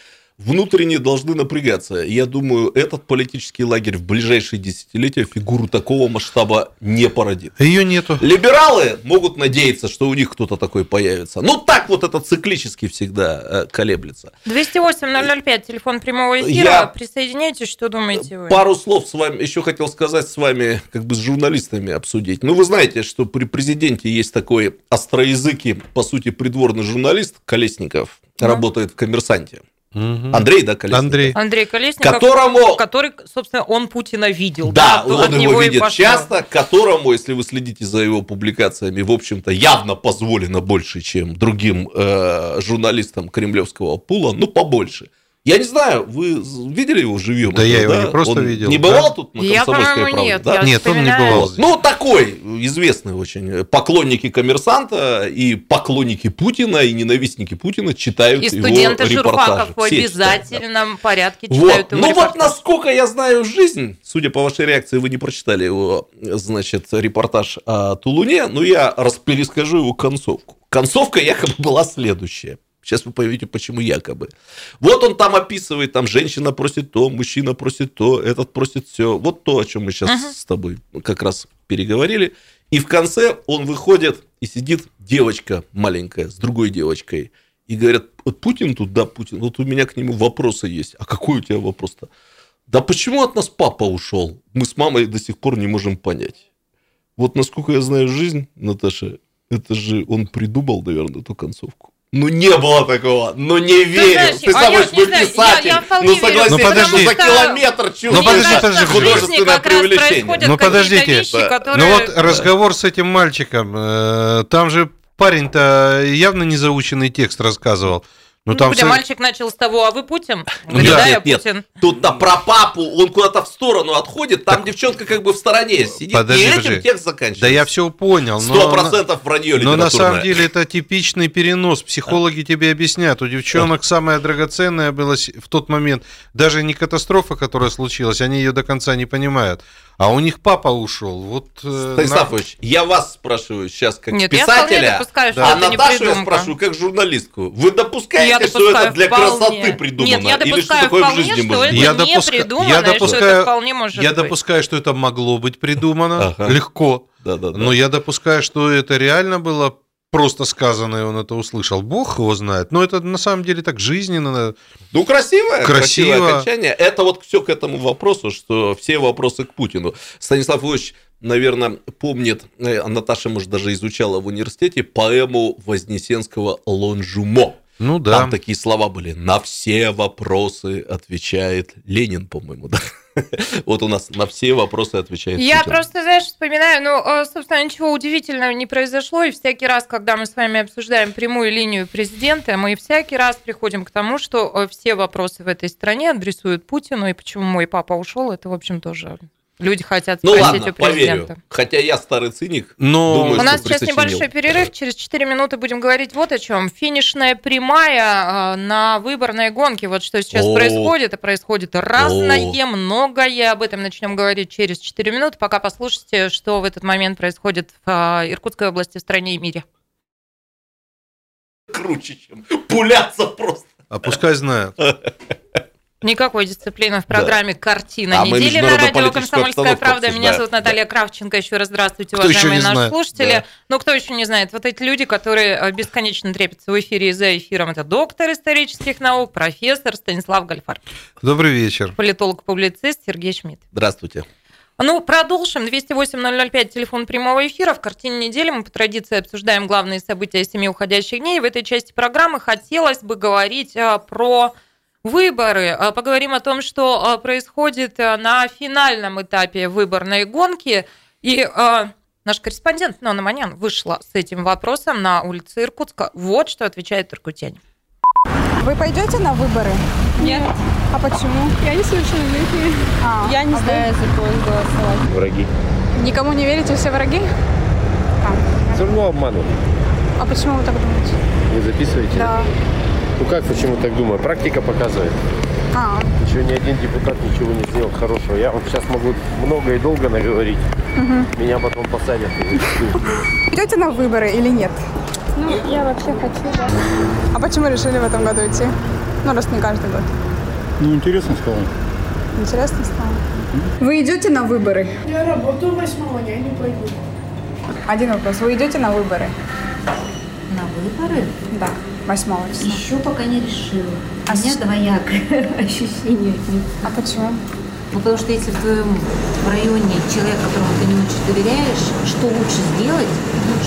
Speaker 3: внутренне должны напрягаться. Я думаю, этот политический лагерь в ближайшие десятилетия фигуру такого масштаба не породит.
Speaker 2: Ее нету.
Speaker 3: Либералы могут надеяться, что у них кто-то такой появится. Ну, так вот это циклически всегда э, колеблется.
Speaker 1: 208-005, телефон прямого эфира.
Speaker 3: Я-
Speaker 1: Присоединяйтесь, что думаете вы?
Speaker 3: Пару слов с вами еще хотел сказать с вами, как бы с журналистами обсудить. Ну, вы знаете, что при президенте есть такой остроязыкий, по сути, придворный журналист Колесников,
Speaker 1: Да.
Speaker 3: работает в «Коммерсанте».
Speaker 2: Мгм.
Speaker 3: Андрей, да, Колесников?
Speaker 2: Андрей.
Speaker 1: Андрей Колесников,
Speaker 3: Которому...
Speaker 1: который, собственно, он Путина видел.
Speaker 3: Да,
Speaker 1: то
Speaker 3: он его видит часто, которому, если вы следите за его публикациями, в общем-то, явно позволено больше, чем другим э, журналистам кремлевского пула, ну, побольше. Я не знаю, вы видели его живьем?
Speaker 2: Да я его не просто
Speaker 3: Он
Speaker 2: видел,
Speaker 3: Не
Speaker 2: да.
Speaker 3: бывал тут на
Speaker 1: Я,
Speaker 3: «Комсомольской правде»,
Speaker 1: нет.
Speaker 3: да?
Speaker 1: Я
Speaker 2: Нет, он не бывал.
Speaker 3: Вот. Ну, такой известный очень. Поклонники коммерсанта и поклонники Путина и ненавистники Путина читают
Speaker 1: И
Speaker 3: его
Speaker 1: студенты
Speaker 3: репортажи.
Speaker 1: журфаков в
Speaker 3: читают, да.
Speaker 1: обязательном порядке
Speaker 3: Вот.
Speaker 1: читают его
Speaker 3: Ну вот
Speaker 1: репортаж.
Speaker 3: насколько я знаю жизнь, судя по вашей реакции, вы не прочитали его, значит, репортаж о Тулуне, но я расперескажу его концовку. Концовка якобы была следующая. Сейчас вы поймете, почему якобы. Вот он там описывает, там женщина просит то, мужчина просит то, этот просит все. Вот то, о чем мы сейчас
Speaker 1: Ага.
Speaker 3: с тобой как раз переговорили. И в конце он выходит и сидит девочка маленькая с другой девочкой. И говорят, вот Путин тут, да, Путин, вот у меня к нему вопросы есть. А какой у тебя вопрос-то? Да почему от нас папа ушел? Мы с мамой до сих пор не можем понять. Вот насколько я знаю жизнь, Наташа, это же он придумал, наверное, эту концовку. Ну, не было такого. Ну, не верю.
Speaker 1: знаешь,
Speaker 3: Ты
Speaker 1: а
Speaker 3: сам
Speaker 1: я знаю, я-
Speaker 3: писатель.
Speaker 1: я вполне
Speaker 3: ну, согласись,
Speaker 2: Ну, подожди.
Speaker 3: за километр
Speaker 2: Ну,
Speaker 3: чувствуешь.
Speaker 2: подожди,
Speaker 1: Мне
Speaker 2: подожди,
Speaker 1: жизни
Speaker 3: художественное
Speaker 1: происходят
Speaker 2: Ну, подождите.
Speaker 1: вещи,
Speaker 3: Да.
Speaker 1: которые...
Speaker 2: Ну вот разговор с этим мальчиком, э, там же парень-то явно не заученный текст рассказывал. Ну,
Speaker 1: Ну,
Speaker 2: там
Speaker 1: где
Speaker 2: все-
Speaker 1: мальчик начал с того, а вы Путин?
Speaker 3: Нет,
Speaker 1: Говорит, да, я
Speaker 3: нет, нет.
Speaker 1: Путин.
Speaker 3: Тут-то про папу, он куда-то в сторону отходит, там девчонка как бы в стороне сидит,
Speaker 2: Подожди,
Speaker 3: и этим текст заканчивается.
Speaker 2: Да я все понял.
Speaker 3: Сто процентов вранье
Speaker 2: Но на самом деле это типичный перенос. Психологи тебе объяснят. У девчонок самое драгоценное было в тот момент даже не катастрофа, которая случилась, они ее до конца не понимают. А у них папа ушел. Вот, э,
Speaker 3: Станислав
Speaker 2: на-
Speaker 3: я вас спрашиваю сейчас как
Speaker 1: Нет, я
Speaker 3: писателя,
Speaker 1: допускаю, что
Speaker 3: а Наташу я спрашиваю как журналистку. Вы допускаете,
Speaker 1: Я
Speaker 3: что
Speaker 1: допускаю
Speaker 3: это для
Speaker 1: вполне.
Speaker 3: красоты придумано?
Speaker 1: Нет, я
Speaker 3: Или что
Speaker 1: допускаю
Speaker 3: такое в
Speaker 1: вполне,
Speaker 3: жизни
Speaker 1: что это?
Speaker 2: Я
Speaker 1: не
Speaker 2: допуска-
Speaker 1: придумано,
Speaker 2: я
Speaker 1: и что
Speaker 2: допускаю-
Speaker 1: это вполне может
Speaker 2: Я
Speaker 1: быть.
Speaker 2: допускаю, что это могло быть придумано
Speaker 3: Ага.
Speaker 2: легко. Но я допускаю, что это реально было просто сказано, и он это услышал. Бог его знает. Но это на самом деле так жизненно.
Speaker 3: Ну, красивое,
Speaker 2: Красиво.
Speaker 3: красивое окончание. Это вот все к этому вопросу, что все вопросы к Путину. Станислав Ильич, наверное, помнит, э, Наташа, может, даже изучала в университете поэму Вознесенского «Лонжумо».
Speaker 2: Ну да.
Speaker 3: Там такие слова были. На все вопросы отвечает Ленин, по-моему, да. (laughs) Вот у нас на все вопросы отвечает
Speaker 1: Я
Speaker 3: Путин.
Speaker 1: просто, знаешь, вспоминаю, ну, э, собственно, ничего удивительного не произошло, и всякий раз, когда мы с вами обсуждаем прямую линию президента, мы всякий раз приходим к тому, что э, все вопросы в этой стране адресуют Путину, и почему мой папа ушел, это, в общем, тоже люди хотят
Speaker 3: Ну
Speaker 1: спросить
Speaker 3: ладно,
Speaker 1: у президента.
Speaker 3: поверю. Хотя я старый циник.
Speaker 2: Но
Speaker 3: Думаю,
Speaker 1: У нас сейчас небольшой перерыв, через 4 минуты будем говорить вот о чем. Финишная прямая э, на выборной гонке. Вот что сейчас
Speaker 3: О.
Speaker 1: происходит, и происходит разное, многое. Об этом начнем говорить через 4 минуты. Пока послушайте, что в этот момент происходит в э, Иркутской области, в стране и мире.
Speaker 3: Круче, чем пуляться просто.
Speaker 2: а пускай знают. (laughs)
Speaker 1: Никакой дисциплины в программе «Картина
Speaker 3: А
Speaker 1: недели» на радио «Комсомольская правда». Меня зовут Наталья Кравченко. Еще раз здравствуйте,
Speaker 2: Кто
Speaker 1: уважаемые наши
Speaker 2: знает?
Speaker 1: слушатели.
Speaker 3: Да.
Speaker 1: Ну, кто еще не знает? Вот эти люди, которые э, бесконечно трепятся в эфире и за эфиром. Это доктор исторических наук, профессор Станислав Гальфар,
Speaker 2: Добрый вечер.
Speaker 1: политолог-публицист Сергей Шмидт.
Speaker 3: Здравствуйте.
Speaker 1: Ну, продолжим. 208-005, телефон прямого эфира. В картине недели мы по традиции обсуждаем главные события семи уходящих дней. В этой части программы хотелось бы говорить а, про выборы. А, Поговорим о том, что а, происходит а, на финальном этапе выборной гонки. И а, наш корреспондент Нона Манян вышла с этим вопросом на улице Иркутска. Вот что отвечает иркутяне.
Speaker 8: Вы пойдете на выборы?
Speaker 9: Нет,
Speaker 8: А почему?
Speaker 9: я не совершеннолетняя.
Speaker 8: А,
Speaker 9: Я не
Speaker 8: а вы
Speaker 9: знаю, за кого голосовать.
Speaker 10: Враги.
Speaker 8: Никому не верите, все враги?
Speaker 10: Все равно обманут.
Speaker 8: А почему вы так думаете?
Speaker 10: Не записывайте?
Speaker 8: Да.
Speaker 10: Ну как, почему так думаю? Практика показывает.
Speaker 8: А,
Speaker 10: Еще ни один депутат ничего не сделал хорошего. Я вам сейчас могу много и долго наговорить. Меня потом посадят.
Speaker 8: идете на выборы или нет?
Speaker 9: Ну, я вообще хочу, да.
Speaker 8: А почему решили в этом году идти? Ну, раз не каждый год.
Speaker 11: Ну, интересно стало.
Speaker 8: Интересно стало. Вы идете на выборы?
Speaker 5: Я работаю восьмого, я не пойду.
Speaker 8: Один вопрос. Вы идете на выборы?
Speaker 12: На выборы?
Speaker 8: Да, восьмого числа.
Speaker 12: Еще пока не решила.
Speaker 8: А
Speaker 12: У меня
Speaker 8: с-
Speaker 12: двоякое (laughs) ощущение от них.
Speaker 8: А почему?
Speaker 12: Ну, потому что если в твоем районе человек, которому ты не очень доверяешь, что лучше сделать,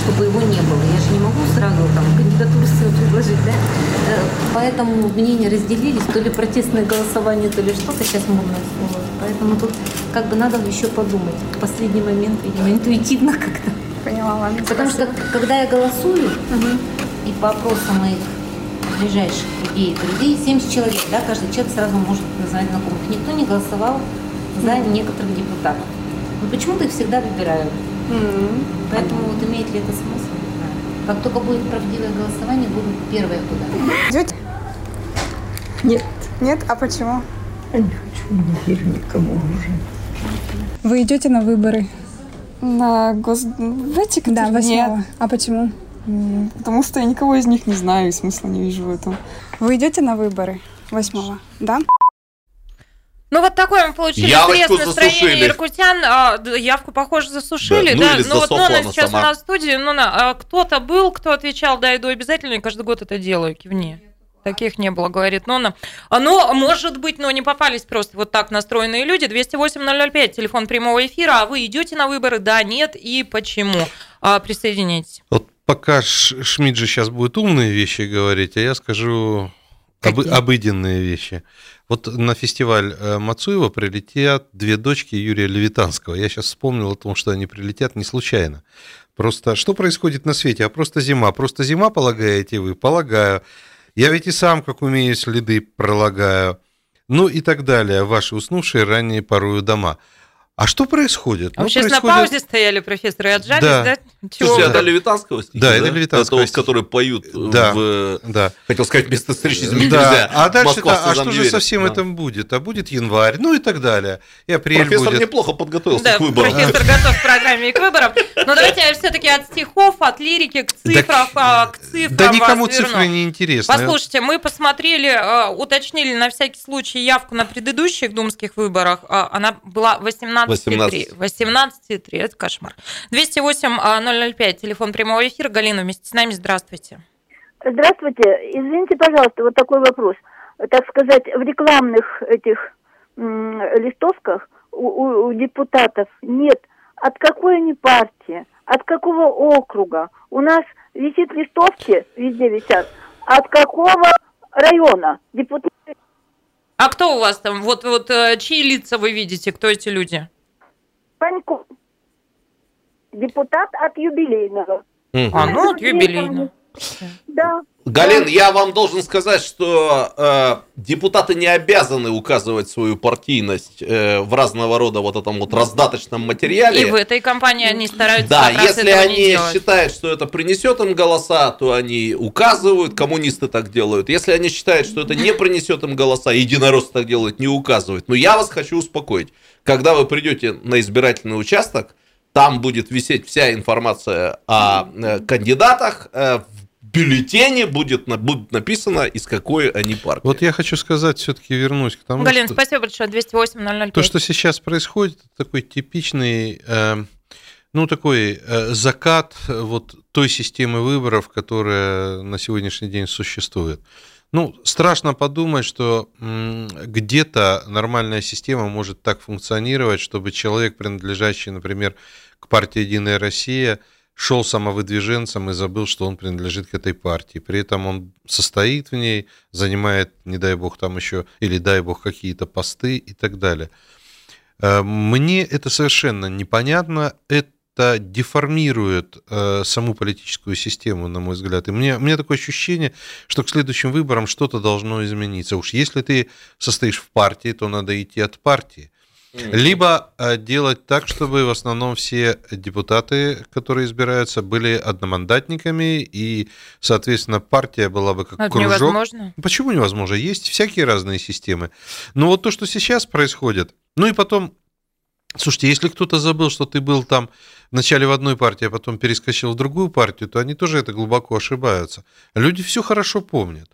Speaker 12: чтобы его не было? Я же не могу сразу там кандидатуру свою предложить, да? Э, Поэтому мнения разделились, то ли протестное голосование, то ли что-то сейчас модное слово. Поэтому тут как бы надо еще подумать. В последний момент, видимо, интуитивно (laughs) как-то.
Speaker 8: Поняла, ладно.
Speaker 12: Потому что когда я голосую, и по опросам моих ближайших людей, друзей, 70 человек, да, каждый человек сразу может назвать знакомых. Никто не голосовал за некоторых депутатов. Но почему-то их всегда выбирают. Поэтому вот имеет ли это смысл? Не знаю. Как только будет правдивое голосование, будут первые куда.
Speaker 8: Идете?
Speaker 9: Нет.
Speaker 8: Нет? А почему?
Speaker 9: Я не хочу, не верю никому уже.
Speaker 8: Вы идете на выборы?
Speaker 13: На гос... В эти,
Speaker 8: Да,
Speaker 13: которые-
Speaker 8: восьмого.
Speaker 13: Нет.
Speaker 8: А почему?
Speaker 13: Потому что я никого из них не знаю и смысла не вижу в этом.
Speaker 8: Вы идете на выборы восьмого? Да?
Speaker 1: Ну, вот такой мы получили
Speaker 3: Явочку
Speaker 1: настроения
Speaker 3: засушили.
Speaker 1: иркутян. А, явку, похоже, засушили,
Speaker 3: Да, ну
Speaker 1: да.
Speaker 3: или
Speaker 1: ну, вот Нона
Speaker 3: она
Speaker 1: сейчас
Speaker 3: сама.
Speaker 1: у нас в студии. Нона, а кто-то был, кто отвечал, да, иду обязательно, и каждый год это делаю, кивни. Таких не было, говорит Нона. А, Ну, может быть, но не попались просто вот так настроенные люди. 208-005, телефон прямого эфира. А вы идете на выборы? Да, нет и почему? А, присоединяйтесь.
Speaker 2: Вот пока Шмидт же сейчас будет умные вещи говорить, а я скажу
Speaker 1: Какие?
Speaker 2: обыденные вещи. Вот на фестиваль э, Мацуева прилетят две дочки Юрия Левитанского. Я сейчас вспомнил о том, что они прилетят не случайно. Просто что происходит на свете? А просто зима. Просто зима, полагаете вы? Полагаю. Я ведь и сам, как умею, следы пролагаю. Ну и так далее. Ваши уснувшие ранние порою дома. А что происходит?
Speaker 1: А
Speaker 2: Ну,
Speaker 1: сейчас на
Speaker 2: происходит-
Speaker 1: паузе стояли, профессор, и отжались,
Speaker 2: Да.
Speaker 1: да? Чего
Speaker 3: Слушайте,
Speaker 1: вы?
Speaker 3: это Левитанского стихи,
Speaker 2: Да, это Левитанского
Speaker 3: Это вот,
Speaker 2: стихи.
Speaker 3: которые поют
Speaker 2: Да,
Speaker 3: в...
Speaker 2: да.
Speaker 3: Хотел сказать, вместо встречи с
Speaker 2: Да,
Speaker 3: нельзя.
Speaker 2: а дальше
Speaker 3: Москва
Speaker 2: а что же
Speaker 3: верит.
Speaker 2: со всем
Speaker 3: Да.
Speaker 2: этим будет? А будет январь, ну и так далее. И апрель
Speaker 3: Профессор
Speaker 2: будет.
Speaker 3: неплохо подготовился
Speaker 1: Да,
Speaker 3: к выборам.
Speaker 1: профессор готов к программе и к выборам. Но давайте все-таки от стихов, от лирики к цифрам, а, к цифрам
Speaker 2: Да никому цифры не интересны.
Speaker 1: Послушайте, мы посмотрели, э, уточнили на всякий случай явку на предыдущих думских выборах. А, Она была 18,3.
Speaker 3: 18.
Speaker 1: 18,3, это кошмар. 208-005, телефон прямого эфира. Галина вместе с нами, здравствуйте.
Speaker 14: Здравствуйте. Извините, пожалуйста, вот такой вопрос. Так сказать, в рекламных этих м, листовках у, у- у депутатов нет от какой они партии, от какого округа. У нас висит листовки, везде висят, от какого района депутаты.
Speaker 1: А кто у вас там? Вот, вот э, чьи лица вы видите? Кто эти люди?
Speaker 14: Панько. Депутат от юбилейного.
Speaker 1: А, ну, вот юбилейно.
Speaker 14: Да.
Speaker 3: Галин, я вам должен сказать, что э, депутаты не обязаны указывать свою партийность э, в разного рода вот этом вот раздаточном материале.
Speaker 1: И в этой компании они стараются
Speaker 3: Да, если они считают, что это принесет им голоса, то они указывают, коммунисты так делают. Если они считают, что это не принесет им голоса, единороссы так делают, не указывают. Но я вас хочу успокоить. Когда вы придете на избирательный участок, там будет висеть вся информация о э, кандидатах, э, в бюллетене будет, будет написано, из какой они партии.
Speaker 2: Вот я хочу сказать, все-таки вернусь к тому,
Speaker 1: Галина,
Speaker 2: что...
Speaker 1: спасибо большое. 208-005.
Speaker 2: То, что сейчас происходит, это такой типичный, э, ну, такой э, закат вот той системы выборов, которая на сегодняшний день существует. Ну, страшно подумать, что где-то нормальная система может так функционировать, чтобы человек, принадлежащий, например, к партии «Единая Россия», шел самовыдвиженцем и забыл, что он принадлежит к этой партии. При этом он состоит в ней, занимает, не дай бог, там еще, или дай бог, какие-то посты и так далее. Э, Мне это совершенно непонятно. Это деформирует э, саму политическую систему, на мой взгляд. И мне, у меня такое ощущение, что к следующим выборам что-то должно измениться. Уж если ты состоишь в партии, то надо идти от партии. Либо э, делать так, чтобы в основном все депутаты, которые избираются, были одномандатниками, и, соответственно, партия была бы как
Speaker 1: это
Speaker 2: кружок.
Speaker 1: невозможно.
Speaker 2: Почему невозможно? Есть всякие разные системы. Но вот то, что сейчас происходит, ну и потом, слушайте, если кто-то забыл, что ты был там вначале в одной партии, а потом перескочил в другую партию, то они тоже это глубоко ошибаются. Люди все хорошо помнят.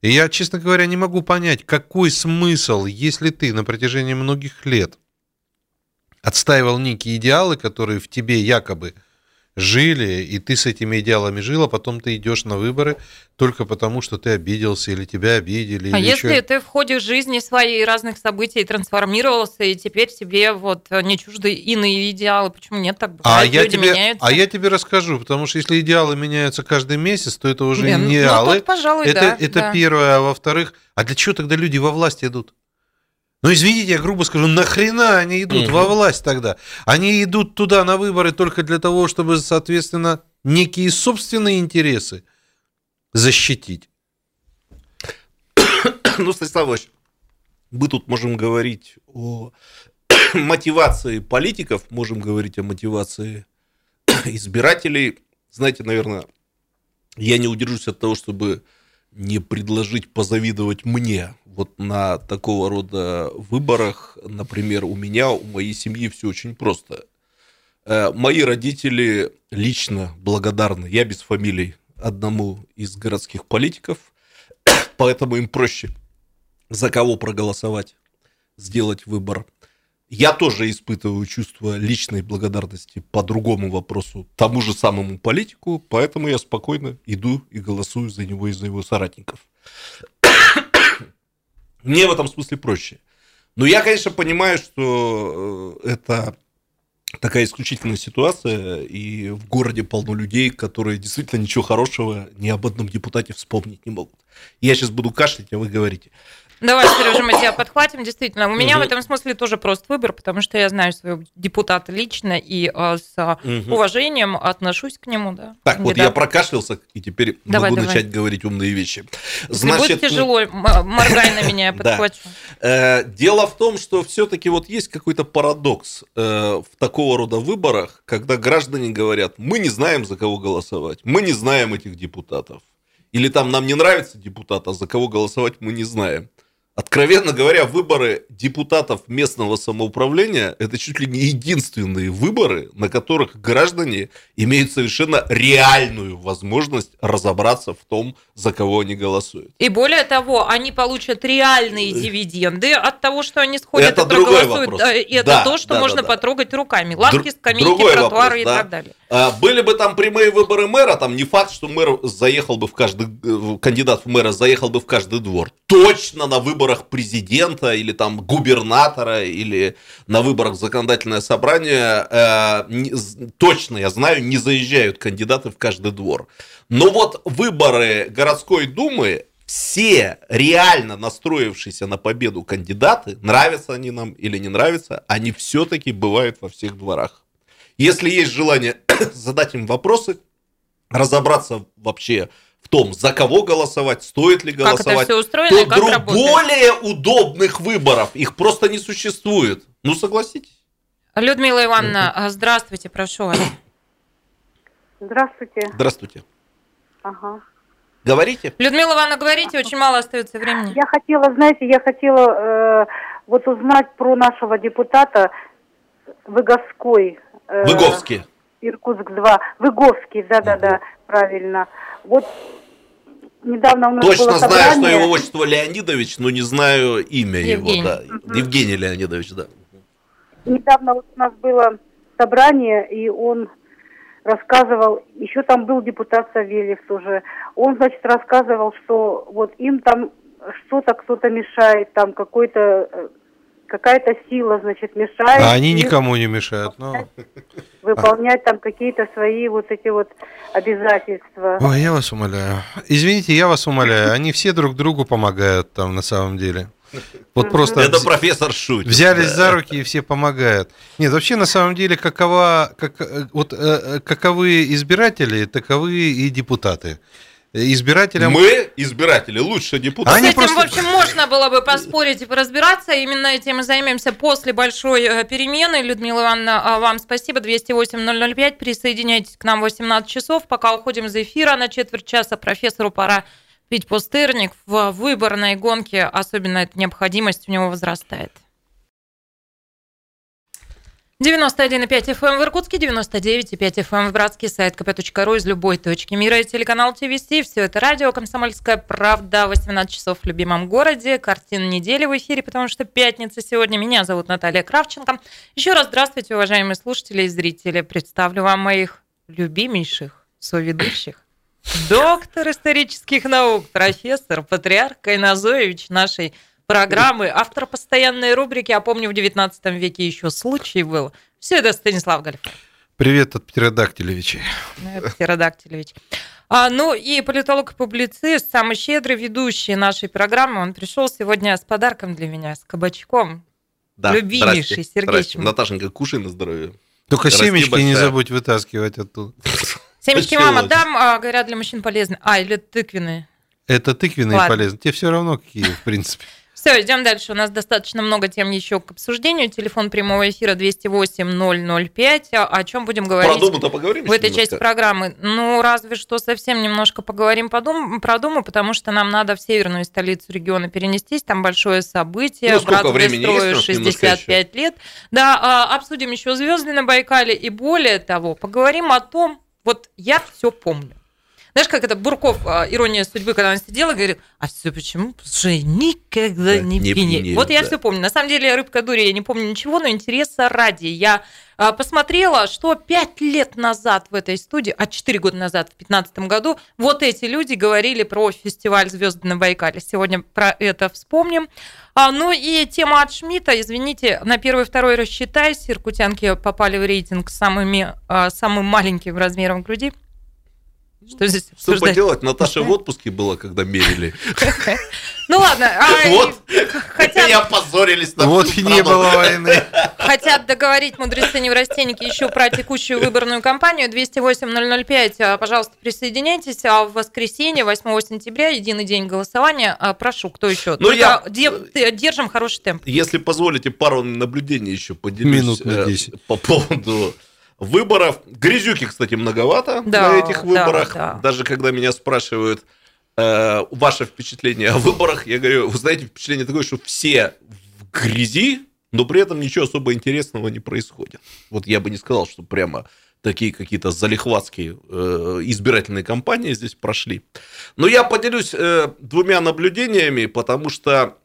Speaker 2: И я, честно говоря, не могу понять, какой смысл, если ты на протяжении многих лет отстаивал некие идеалы, которые в тебе якобы жили, и ты с этими идеалами жил, а потом ты идешь на выборы только потому, что ты обиделся или тебя обидели.
Speaker 1: А
Speaker 2: или
Speaker 1: если
Speaker 2: еще-
Speaker 1: ты в ходе жизни своей разных событий трансформировался, и теперь тебе вот не чужды иные идеалы, почему нет? Так
Speaker 2: А я, тебе,
Speaker 1: меняются.
Speaker 2: а я тебе расскажу, потому что если идеалы меняются каждый месяц, то это уже не
Speaker 1: ну,
Speaker 2: идеалы.
Speaker 1: тут, пожалуй,
Speaker 2: это
Speaker 1: да,
Speaker 2: это
Speaker 1: да.
Speaker 2: первое. А во-вторых, а для чего тогда люди во власть идут? Ну, извините, я грубо скажу, нахрена они идут
Speaker 3: Мгм.
Speaker 2: во власть тогда? Они идут туда на выборы только для того, чтобы, соответственно, некие собственные интересы защитить. (coughs)
Speaker 3: Ну, Станислав Иванович, мы тут можем говорить о (coughs) мотивации политиков, можем говорить о мотивации (coughs) избирателей. Знаете, наверное, я не удержусь от того, чтобы не предложить позавидовать мне. Вот на такого рода выборах, например, у меня, у моей семьи все очень просто. Э, мои родители лично благодарны, я без фамилий, одному из городских политиков, (coughs) поэтому им проще за кого проголосовать, сделать выбор. Я тоже испытываю чувство личной благодарности по другому вопросу, тому же самому политику, поэтому я спокойно иду и голосую за него и за его соратников. Мне в этом смысле проще. Но я, конечно, понимаю, что э, это такая исключительная ситуация, и в городе полно людей, которые действительно ничего хорошего ни об одном депутате вспомнить не могут. Я сейчас буду кашлять, а вы говорите.
Speaker 1: Давай, Сережа, мы тебя подхватим. Действительно, у меня угу. в этом смысле тоже прост выбор, потому что я знаю своего депутата лично и а, с угу. уважением отношусь к нему. Да,
Speaker 3: так, кандидат. вот я прокашлялся, и теперь давай, могу давай. начать говорить умные вещи.
Speaker 1: Значит, Если будет тяжело, моргай на меня, я (laughs) подхвачу.
Speaker 3: Э, дело в том, что все-таки вот есть какой-то парадокс э, в такого рода выборах, когда граждане говорят, мы не знаем, за кого голосовать, мы не знаем этих депутатов. Или там нам не нравится депутат, а за кого голосовать мы не знаем. Откровенно говоря, выборы депутатов местного самоуправления – это чуть ли не единственные выборы, на которых граждане имеют совершенно реальную возможность разобраться в том, за кого они голосуют.
Speaker 1: И более того, они получат реальные дивиденды от того, что они сходят
Speaker 3: это
Speaker 1: и проголосуют. Вопрос. И это да, то, что да, можно да, потрогать руками. Лавки, скамейки, другой тротуары вопрос, и да. так далее.
Speaker 3: А, были бы там прямые выборы мэра, там не факт, что мэр заехал бы в каждый, э, кандидат в мэра заехал бы в каждый двор. Точно на выборах президента или там губернатора или на выборах законодательное собрание, э, точно, я знаю, не заезжают кандидаты в каждый двор. Но вот выборы городской думы, все реально настроившиеся на победу кандидаты, нравятся они нам или не нравятся, они все-таки бывают во всех дворах. Если есть желание (coughs) задать им вопросы, разобраться вообще в том, за кого голосовать, стоит ли голосовать, как это
Speaker 1: все устроено,
Speaker 3: то как друг, более удобных выборов их просто не существует. Ну, согласитесь.
Speaker 1: Людмила Ивановна, а, здравствуйте, прошу вас.
Speaker 7: Здравствуйте.
Speaker 3: Здравствуйте.
Speaker 7: Ага.
Speaker 3: Говорите.
Speaker 1: Людмила Ивановна, говорите, очень мало остается времени.
Speaker 7: Я хотела, знаете, я хотела э, вот узнать про нашего депутата Выговской.
Speaker 3: Э, Выговский.
Speaker 7: Иркутск-2. Выговский, да-да-да, правильно. Вот недавно у нас
Speaker 3: Точно
Speaker 7: было
Speaker 3: знаю,
Speaker 7: собрание...
Speaker 3: что его отчество Леонидович, но не знаю имя Евгений. его. Да. Угу. Евгений Леонидович, да.
Speaker 7: Недавно вот у нас было собрание, и он рассказывал, еще там был депутат Савельев тоже, он, значит, рассказывал, что вот им там что-то кто-то мешает, там какой-то э, какая-то сила, значит, мешает.
Speaker 2: А они никому не мешают. Но... (laughs)
Speaker 7: Выполнять там какие-то свои вот эти вот обязательства.
Speaker 2: Ой, я вас умоляю. Извините, я вас умоляю. Они все друг другу помогают там на самом деле. Вот просто
Speaker 3: это профессор шутит.
Speaker 2: Взялись за руки и все помогают. Нет, вообще на самом деле какова, как, э, вот, э, э, каковы избиратели, таковы и депутаты избирателям...
Speaker 3: Мы, избиратели, лучше депутаты.
Speaker 1: С этим, просто... в общем, можно было бы поспорить и поразбираться. Именно этим мы займемся после большой э, перемены. Людмила Ивановна, а, вам спасибо. 208-005. Присоединяйтесь к нам в 18 часов. Пока уходим за эфира на четверть часа, профессору пора пить пустырник. В выборной гонке особенно эта необходимость у него возрастает. 91,5 FM эм в Иркутске, 99,5 FM эм в Братске, сайт kp.ru из любой точки мира и телеканал ТВС. Все это радио «Комсомольская правда». 18 часов в любимом городе. Картина недели в эфире, потому что пятница сегодня. Меня зовут Наталья Кравченко. Еще раз здравствуйте, уважаемые слушатели и зрители. Представлю вам моих любимейших соведущих. Доктор исторических наук, профессор, патриарх Кайназоевич нашей программы, автор постоянной рубрики, а помню, в 19 веке еще случай был. Все это Станислав Гальф.
Speaker 2: Привет от Птеродактилевича.
Speaker 1: Ну, Птеродактилевич. А, ну и политолог и публицист, самый щедрый ведущий нашей программы, он пришел сегодня с подарком для меня, с кабачком.
Speaker 3: Да,
Speaker 1: Любимейший Сергей
Speaker 3: Наташенька, кушай на здоровье.
Speaker 2: Только Расти семечки большая. не забудь вытаскивать оттуда.
Speaker 1: Семечки мама дам, а, говорят, для мужчин полезны. А, или тыквенные.
Speaker 2: Это тыквенные
Speaker 1: Ладно.
Speaker 2: полезны. Тебе все равно какие, в принципе.
Speaker 1: Все, идем дальше. У нас достаточно много тем еще к обсуждению. Телефон прямого эфира 208-005. А О чем будем говорить?
Speaker 3: Про Думу-то поговорим
Speaker 1: В этой
Speaker 3: немножко?
Speaker 1: части программы. Ну, разве что совсем немножко поговорим по Дум- про Думу, потому что нам надо в северную столицу региона перенестись. Там большое событие.
Speaker 3: Ну, нас? Немножко
Speaker 1: 65 лет. Да, а, обсудим еще звезды на Байкале. И более того, поговорим о том, вот я все помню. Знаешь, как это Бурков, а, ирония судьбы, когда он сидел и говорил, а все почему? Потому что я никогда
Speaker 3: Да,
Speaker 1: не,
Speaker 3: не
Speaker 1: пьянею».
Speaker 3: пьянею,
Speaker 1: Вот я
Speaker 3: да.
Speaker 1: все помню. На самом деле, рыбка дури, я не помню ничего, но интереса ради. Я а, посмотрела, что пять лет назад в этой студии, а четыре года назад, в 2015 году, вот эти люди говорили про фестиваль «Звезды на Байкале». Сегодня про это вспомним. А, ну и тема от Шмидта, извините, на первый второй рассчитай, иркутянки попали в рейтинг с самыми, а, самым маленьким размером груди. Что здесь
Speaker 3: Что
Speaker 1: обсуждать?
Speaker 3: поделать? Наташа в отпуске была, когда мерили.
Speaker 1: Ну ладно, а, (laughs)
Speaker 3: Вот. И опозорились на
Speaker 2: Вот и не было войны. (laughs)
Speaker 1: хотят договорить мудрецы-неврастенники еще про текущую выборную кампанию. 208-005, а, пожалуйста, присоединяйтесь. А в воскресенье, 8 сентября, единый день голосования. А, Прошу, кто еще?
Speaker 3: Ну,
Speaker 1: Только
Speaker 3: я-
Speaker 1: держим хороший темп.
Speaker 3: Если позволите, пару наблюдений еще поделюсь
Speaker 2: Минут на
Speaker 3: э,
Speaker 2: 10.
Speaker 3: по поводу выборов. Грязюки, кстати, многовато
Speaker 1: Да,
Speaker 3: на этих
Speaker 1: да,
Speaker 3: выборах.
Speaker 1: да.
Speaker 3: Даже когда меня спрашивают э, ваше впечатление о выборах, я говорю, вы знаете, впечатление такое, что все в грязи, но при этом ничего особо интересного не происходит. Вот я бы не сказал, что прямо такие какие-то залихватские э, избирательные кампании здесь прошли. Но я поделюсь э, двумя наблюдениями, потому что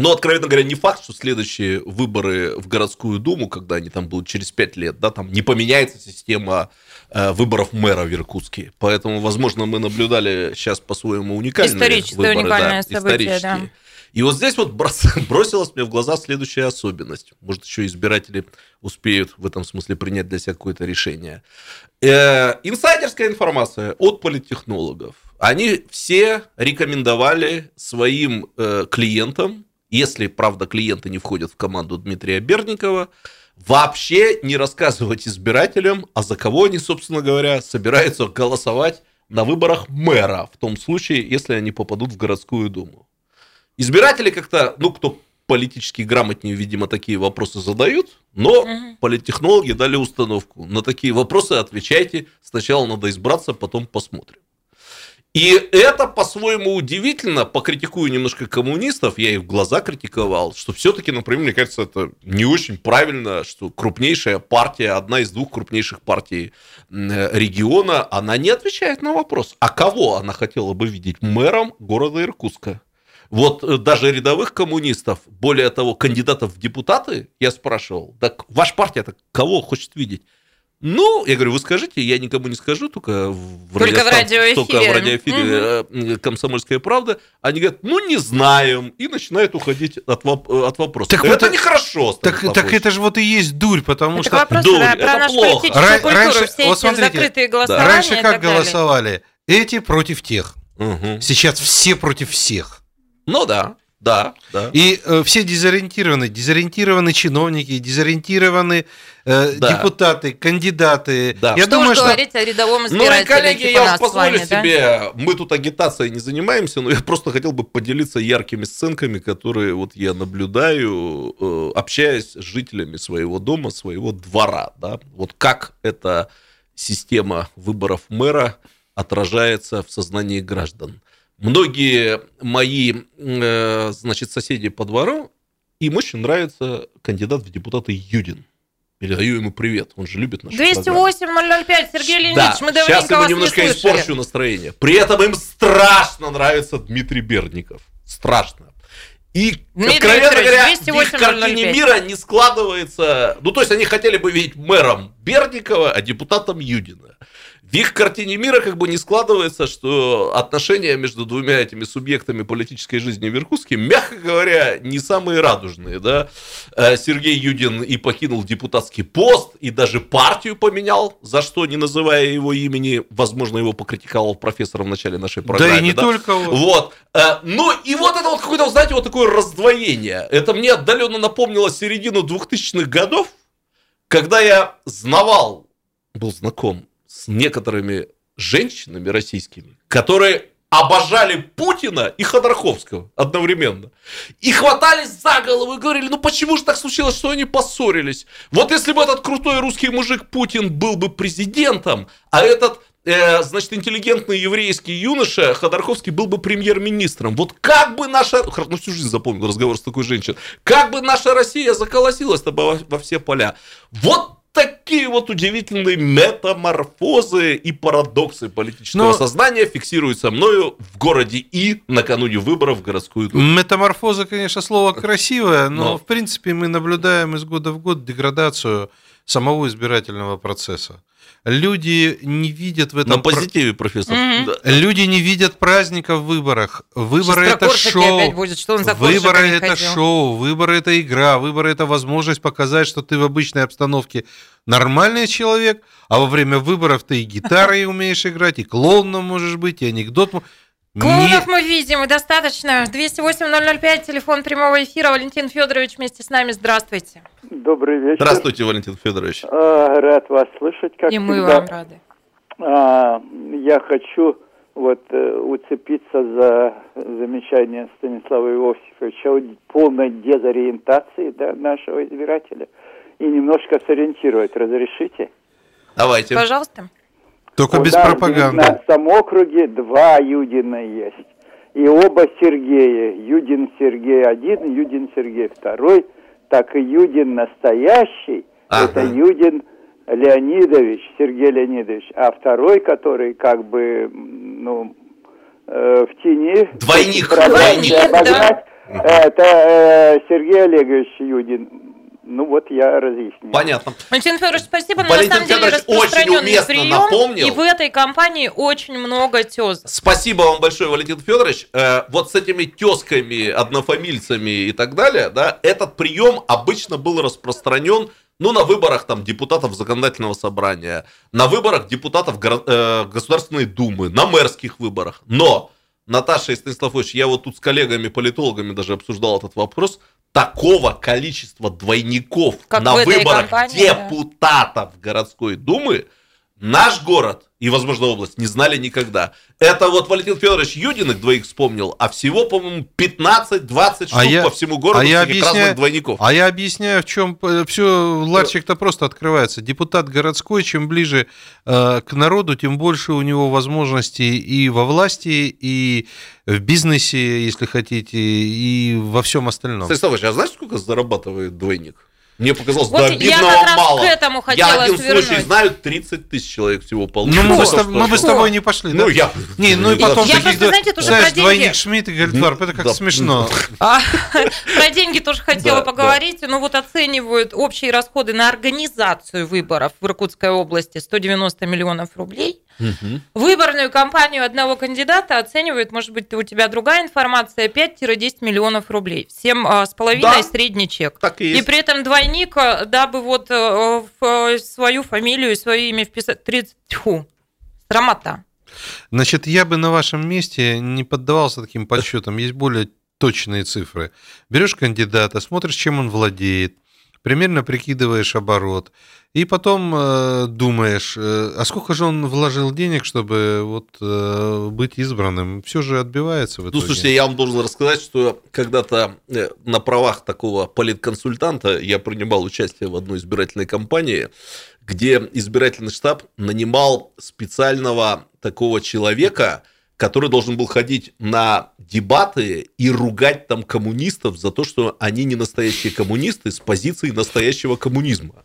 Speaker 3: ну, откровенно говоря, не факт, что следующие выборы в городскую думу, когда они там будут через пять лет, да, там не поменяется система э, выборов мэра в Иркутске. Поэтому, возможно, мы наблюдали сейчас по-своему уникальные
Speaker 1: Историческое
Speaker 3: выборы,
Speaker 1: уникальное
Speaker 3: да,
Speaker 1: событие, да.
Speaker 3: И вот здесь вот брос- (laughs) бросилась мне в глаза следующая особенность. Может, еще избиратели успеют в этом смысле принять для себя какое-то решение. Э, инсайдерская информация от политтехнологов. Они все рекомендовали своим э, клиентам, если, правда, клиенты не входят в команду Дмитрия Берникова, вообще не рассказывать избирателям, а за кого они, собственно говоря, собираются голосовать на выборах мэра, в том случае, если они попадут в городскую думу. Избиратели как-то, ну, кто политически грамотнее, видимо, такие вопросы задают, но политтехнологи дали установку. На такие вопросы отвечайте. Сначала надо избраться, потом посмотрим. И это по-своему удивительно. Покритикую немножко коммунистов, я их в глаза критиковал, что все-таки, например, мне кажется, это не очень правильно, что крупнейшая партия, одна из двух крупнейших партий э, региона, она не отвечает на вопрос, а кого она хотела бы видеть мэром города Иркутска. Вот э, даже рядовых коммунистов, более того, кандидатов в депутаты, я спрашивал, так ваша партия-то кого хочет видеть? Ну, я говорю, вы скажите, я никому не скажу, только в,
Speaker 1: Только в радиоэфире.
Speaker 3: Только в радиоэфире э, «Комсомольская правда». Они говорят, ну, не знаем, и начинают уходить от, воп- э, от вопроса.
Speaker 2: Так
Speaker 3: это
Speaker 2: вот,
Speaker 3: нехорошо.
Speaker 2: Так, так это же вот и есть дурь, потому
Speaker 1: Это
Speaker 2: что...
Speaker 1: вопрос
Speaker 3: Дурь,
Speaker 1: про,
Speaker 3: это
Speaker 1: про нашу
Speaker 3: плохо.
Speaker 1: политическую
Speaker 2: Ра-
Speaker 1: культуру,
Speaker 2: раньше-
Speaker 1: все
Speaker 2: вот
Speaker 1: эти
Speaker 2: смотрите,
Speaker 1: закрытые
Speaker 2: да.
Speaker 1: голосования
Speaker 2: Раньше
Speaker 1: и
Speaker 2: как голосовали? Эти против тех.
Speaker 3: Мгм.
Speaker 2: Сейчас все против всех.
Speaker 3: Ну да, да, да.
Speaker 2: И э, все дезориентированы. Дезориентированы чиновники, дезориентированы э,
Speaker 3: Да.
Speaker 2: депутаты, кандидаты.
Speaker 3: Да.
Speaker 2: Я
Speaker 1: Что
Speaker 2: думаю, что...
Speaker 1: говорить о рядовом
Speaker 3: Ну и,
Speaker 1: избирателе,
Speaker 3: коллеги,
Speaker 1: типа
Speaker 3: я
Speaker 1: с вами,
Speaker 3: позволю
Speaker 1: да?
Speaker 3: себе, мы тут агитацией не занимаемся, но я просто хотел бы поделиться яркими сценками, которые вот я наблюдаю, э, общаясь с жителями своего дома, своего двора, да, вот как эта система выборов мэра отражается в сознании граждан. Многие мои, э, значит, соседи по двору, им очень нравится кандидат в депутаты Юдин. Передаю ему привет, он же любит программы.
Speaker 1: 208-005, Сергей Леонидович,
Speaker 3: Да,
Speaker 1: мы
Speaker 3: сейчас
Speaker 1: давненько
Speaker 3: ему
Speaker 1: вас
Speaker 3: немножко
Speaker 1: не слышали.
Speaker 3: испорчу настроение. При этом им страшно нравится Дмитрий Берников. Страшно. И,
Speaker 1: Дмитрий
Speaker 3: откровенно говоря,
Speaker 1: 208
Speaker 3: в их картине
Speaker 1: 005.
Speaker 3: мира не складывается... Ну, то есть они хотели бы видеть мэром Берникова, а депутатом Юдина. В их картине мира как бы не складывается, что отношения между двумя этими субъектами политической жизни в Иркутске, мягко говоря, не самые радужные. Да? Э, Сергей Юдин и покинул депутатский пост, и даже партию поменял, за что, не называя его имени, возможно, его покритиковал профессор в начале нашей программы.
Speaker 2: Да и не только он.
Speaker 3: Вот. Э, Ну, и вот это вот какое-то, знаете, вот такое раздвоение. Это мне отдаленно напомнило середину 2000-х годов, когда я знавал, был знаком с некоторыми женщинами российскими, которые обожали Путина и Ходорковского одновременно. И хватались за голову и говорили, ну почему же так случилось, что они поссорились? Вот если бы этот крутой русский мужик Путин был бы президентом, а этот э, значит, интеллигентный еврейский юноша Ходорковский был бы премьер-министром. Вот как бы наша... Ну, всю жизнь запомнил разговор с такой женщиной. Как бы наша Россия заколосилась-то во, во все поля. Вот такие вот удивительные метаморфозы и парадоксы политического
Speaker 2: Но-
Speaker 3: сознания фиксируются мною в городе И накануне выборов в городскую думу.
Speaker 2: Метаморфоза, конечно, слово красивое, но,
Speaker 3: Но.
Speaker 2: в принципе мы наблюдаем из года в год деградацию самого избирательного процесса. Люди не видят в этом...
Speaker 3: На позитиве, профессор. Да.
Speaker 2: Люди не видят праздника в выборах. Выборы это шоу.
Speaker 1: опять будет, что он за
Speaker 2: Выборы это
Speaker 1: ходил.
Speaker 2: шоу, выборы это игра, выборы это возможность показать, что ты в обычной обстановке нормальный человек, а во время выборов ты и гитарой умеешь играть, и клоуном можешь быть, и анекдот.
Speaker 1: Клоунов
Speaker 2: Не-
Speaker 1: мы видим, и достаточно. 208-005, телефон прямого эфира. Валентин Федорович вместе с нами. Здравствуйте.
Speaker 15: Добрый вечер.
Speaker 3: Здравствуйте, Валентин Федорович.
Speaker 15: А, Рад вас слышать, как
Speaker 1: И мы
Speaker 15: всегда.
Speaker 1: вам рады.
Speaker 15: А, Я хочу вот э, уцепиться за замечание Станислава Иосифовича о полной дезориентации да, нашего избирателя и немножко сориентировать. Разрешите?
Speaker 3: Давайте.
Speaker 1: Пожалуйста.
Speaker 2: Только без пропаганды.
Speaker 15: 19 округе два Юдина есть. И оба Сергея. Юдин Сергей один, Юдин Сергей второй. Так и Юдин настоящий,
Speaker 3: Ага.
Speaker 15: это Юдин Леонидович, Сергей Леонидович. А второй, который как бы, ну, э, в тени...
Speaker 3: Двойник.
Speaker 1: Двойник,
Speaker 15: обогнать, Это э, Сергей Олегович Юдин. Ну вот я разъяснил.
Speaker 3: Понятно.
Speaker 1: Валентин Федорович, спасибо. Но на
Speaker 3: Валентин
Speaker 1: самом деле
Speaker 3: Федорович очень
Speaker 1: распространенный
Speaker 3: уместно
Speaker 1: прием.
Speaker 3: напомнил.
Speaker 1: И в этой компании очень много тез.
Speaker 3: Спасибо вам большое, Валентин Федорович. Э, вот с этими тесками, однофамильцами и так далее, да, этот прием обычно был распространен ну, на выборах там депутатов законодательного собрания, на выборах депутатов э, Государственной Думы, на мэрских выборах. Но, Наташа и Станислав Ильич, я вот тут с коллегами-политологами даже обсуждал этот вопрос, такого количества двойников
Speaker 1: Как
Speaker 3: на выборах
Speaker 1: компании, да.
Speaker 3: депутатов городской думы наш город и, возможно, область не знали никогда. Это вот Валентин Федорович Юдин их двоих вспомнил, а всего, по-моему, 15-20 штук
Speaker 2: А я-
Speaker 3: по всему городу
Speaker 2: а я объясняю-
Speaker 3: разных двойников.
Speaker 2: А я объясняю, в чем все, ларчик-то просто открывается. Депутат городской, чем ближе э, к народу, тем больше у него возможностей и во власти, и в бизнесе, если хотите, и во всем остальном.
Speaker 3: Станислав а знаешь, сколько зарабатывает двойник? Мне показалось,
Speaker 1: Вот
Speaker 3: до
Speaker 1: я
Speaker 3: обидного
Speaker 1: как раз
Speaker 3: мало.
Speaker 1: к этому
Speaker 3: я
Speaker 1: хотела
Speaker 3: один
Speaker 1: свернуть.
Speaker 3: случай знаю, 30 тысяч человек всего
Speaker 2: Ну,
Speaker 3: получил.
Speaker 2: мы, бы с, мы бы с тобой не пошли, да?
Speaker 3: Ну, я...
Speaker 2: Не, ну и потом
Speaker 1: Я просто, знаете, тоже
Speaker 2: знаешь,
Speaker 1: про деньги.
Speaker 2: двойник Шмидт и Гольдварп, это как
Speaker 3: Да.
Speaker 2: смешно. (laughs)
Speaker 1: А, (laughs) Про деньги тоже хотела поговорить. Ну вот оценивают общие расходы на организацию выборов в Иркутской области 190 миллионов рублей.
Speaker 3: Мгм.
Speaker 1: Выборную кампанию одного кандидата оценивают, может быть, у тебя другая информация, 5-10 миллионов рублей. Всем а, с половиной
Speaker 3: Да.
Speaker 1: средний чек.
Speaker 3: Так и
Speaker 1: И
Speaker 3: есть.
Speaker 1: при этом двойник, а, дабы вот э, в э, свою фамилию и свое имя вписать... 30... Тьфу, срамота.
Speaker 2: Значит, я бы на вашем месте не поддавался таким подсчетам. Есть более точные цифры. Берешь кандидата, смотришь, чем он владеет, примерно прикидываешь оборот, и потом э, думаешь, э, а сколько же он вложил денег, чтобы вот э, быть избранным? Все же отбивается в итоге.
Speaker 3: Ну, слушайте, я вам должен рассказать, что когда-то э, на правах такого политконсультанта я принимал участие в одной избирательной кампании, где избирательный штаб нанимал специального такого человека, который должен был ходить на дебаты и ругать там коммунистов за то, что они не настоящие коммунисты с позиции настоящего коммунизма.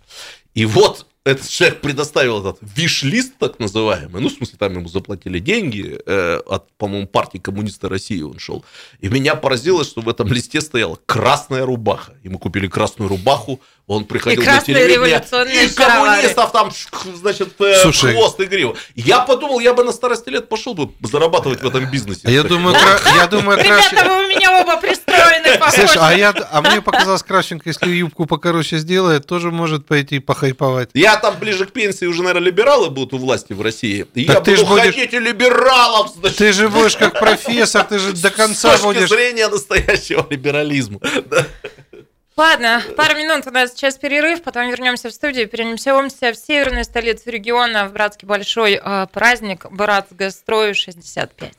Speaker 3: И вот этот человек предоставил этот виш-лист, так называемый, ну, в смысле, там ему заплатили деньги, э, от, по-моему, партии коммуниста России он шел. И меня поразило, что в этом листе стояла красная рубаха. Ему купили красную рубаху, он приходил
Speaker 1: И
Speaker 3: на телевидение, и коммунистов там, значит, э,
Speaker 2: Слушай.
Speaker 3: хвост и гриву. Я подумал, я бы на старости лет пошел бы зарабатывать в этом бизнесе.
Speaker 2: А я думаю, я думаю,
Speaker 1: Ребята, вы у меня оба пристроены,
Speaker 2: Слышь,
Speaker 1: похоже.
Speaker 2: а, я, а мне показалось, Кравченко, если юбку покороче сделает, тоже может пойти похайповать.
Speaker 3: Я там ближе к пенсии уже, наверное, либералы будут у власти в России. И
Speaker 2: Так
Speaker 3: я
Speaker 2: ты
Speaker 3: буду
Speaker 2: будешь-
Speaker 3: хотеть и либералов, значит,
Speaker 2: Ты же будешь как (laughs) профессор, ты же до
Speaker 3: с
Speaker 2: конца
Speaker 3: точки
Speaker 2: будешь...
Speaker 3: зрения настоящего либерализма. (laughs)
Speaker 1: Ладно, пару минут у нас сейчас перерыв, потом вернемся в студию, перенесемся в северную столицу региона, в Братский большой э, праздник Братсгастрою 65.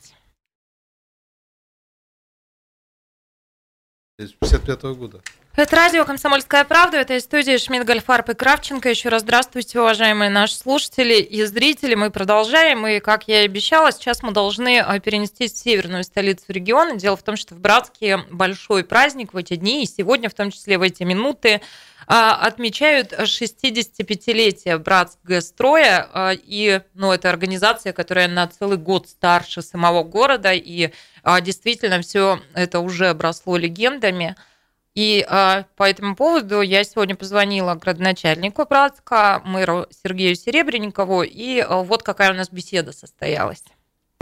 Speaker 2: С 55 года.
Speaker 1: Это радио «Комсомольская правда», это из студии Шмидт, Гольфарб и Кравченко. Еще раз здравствуйте, уважаемые наши слушатели и зрители. Мы продолжаем, и, как я и обещала, сейчас мы должны а, перенестись в северную столицу региона. Дело в том, что в Братске большой праздник в эти дни, и сегодня, в том числе в эти минуты, а, отмечают 65-летие Братск-Гастроя, а, и ну, это организация, которая на целый год старше самого города, и действительно все это уже обросло легендами. И э, по этому поводу я сегодня позвонила градоначальнику Братска, мэру Сергею Серебренникову, и э, вот какая у нас беседа состоялась.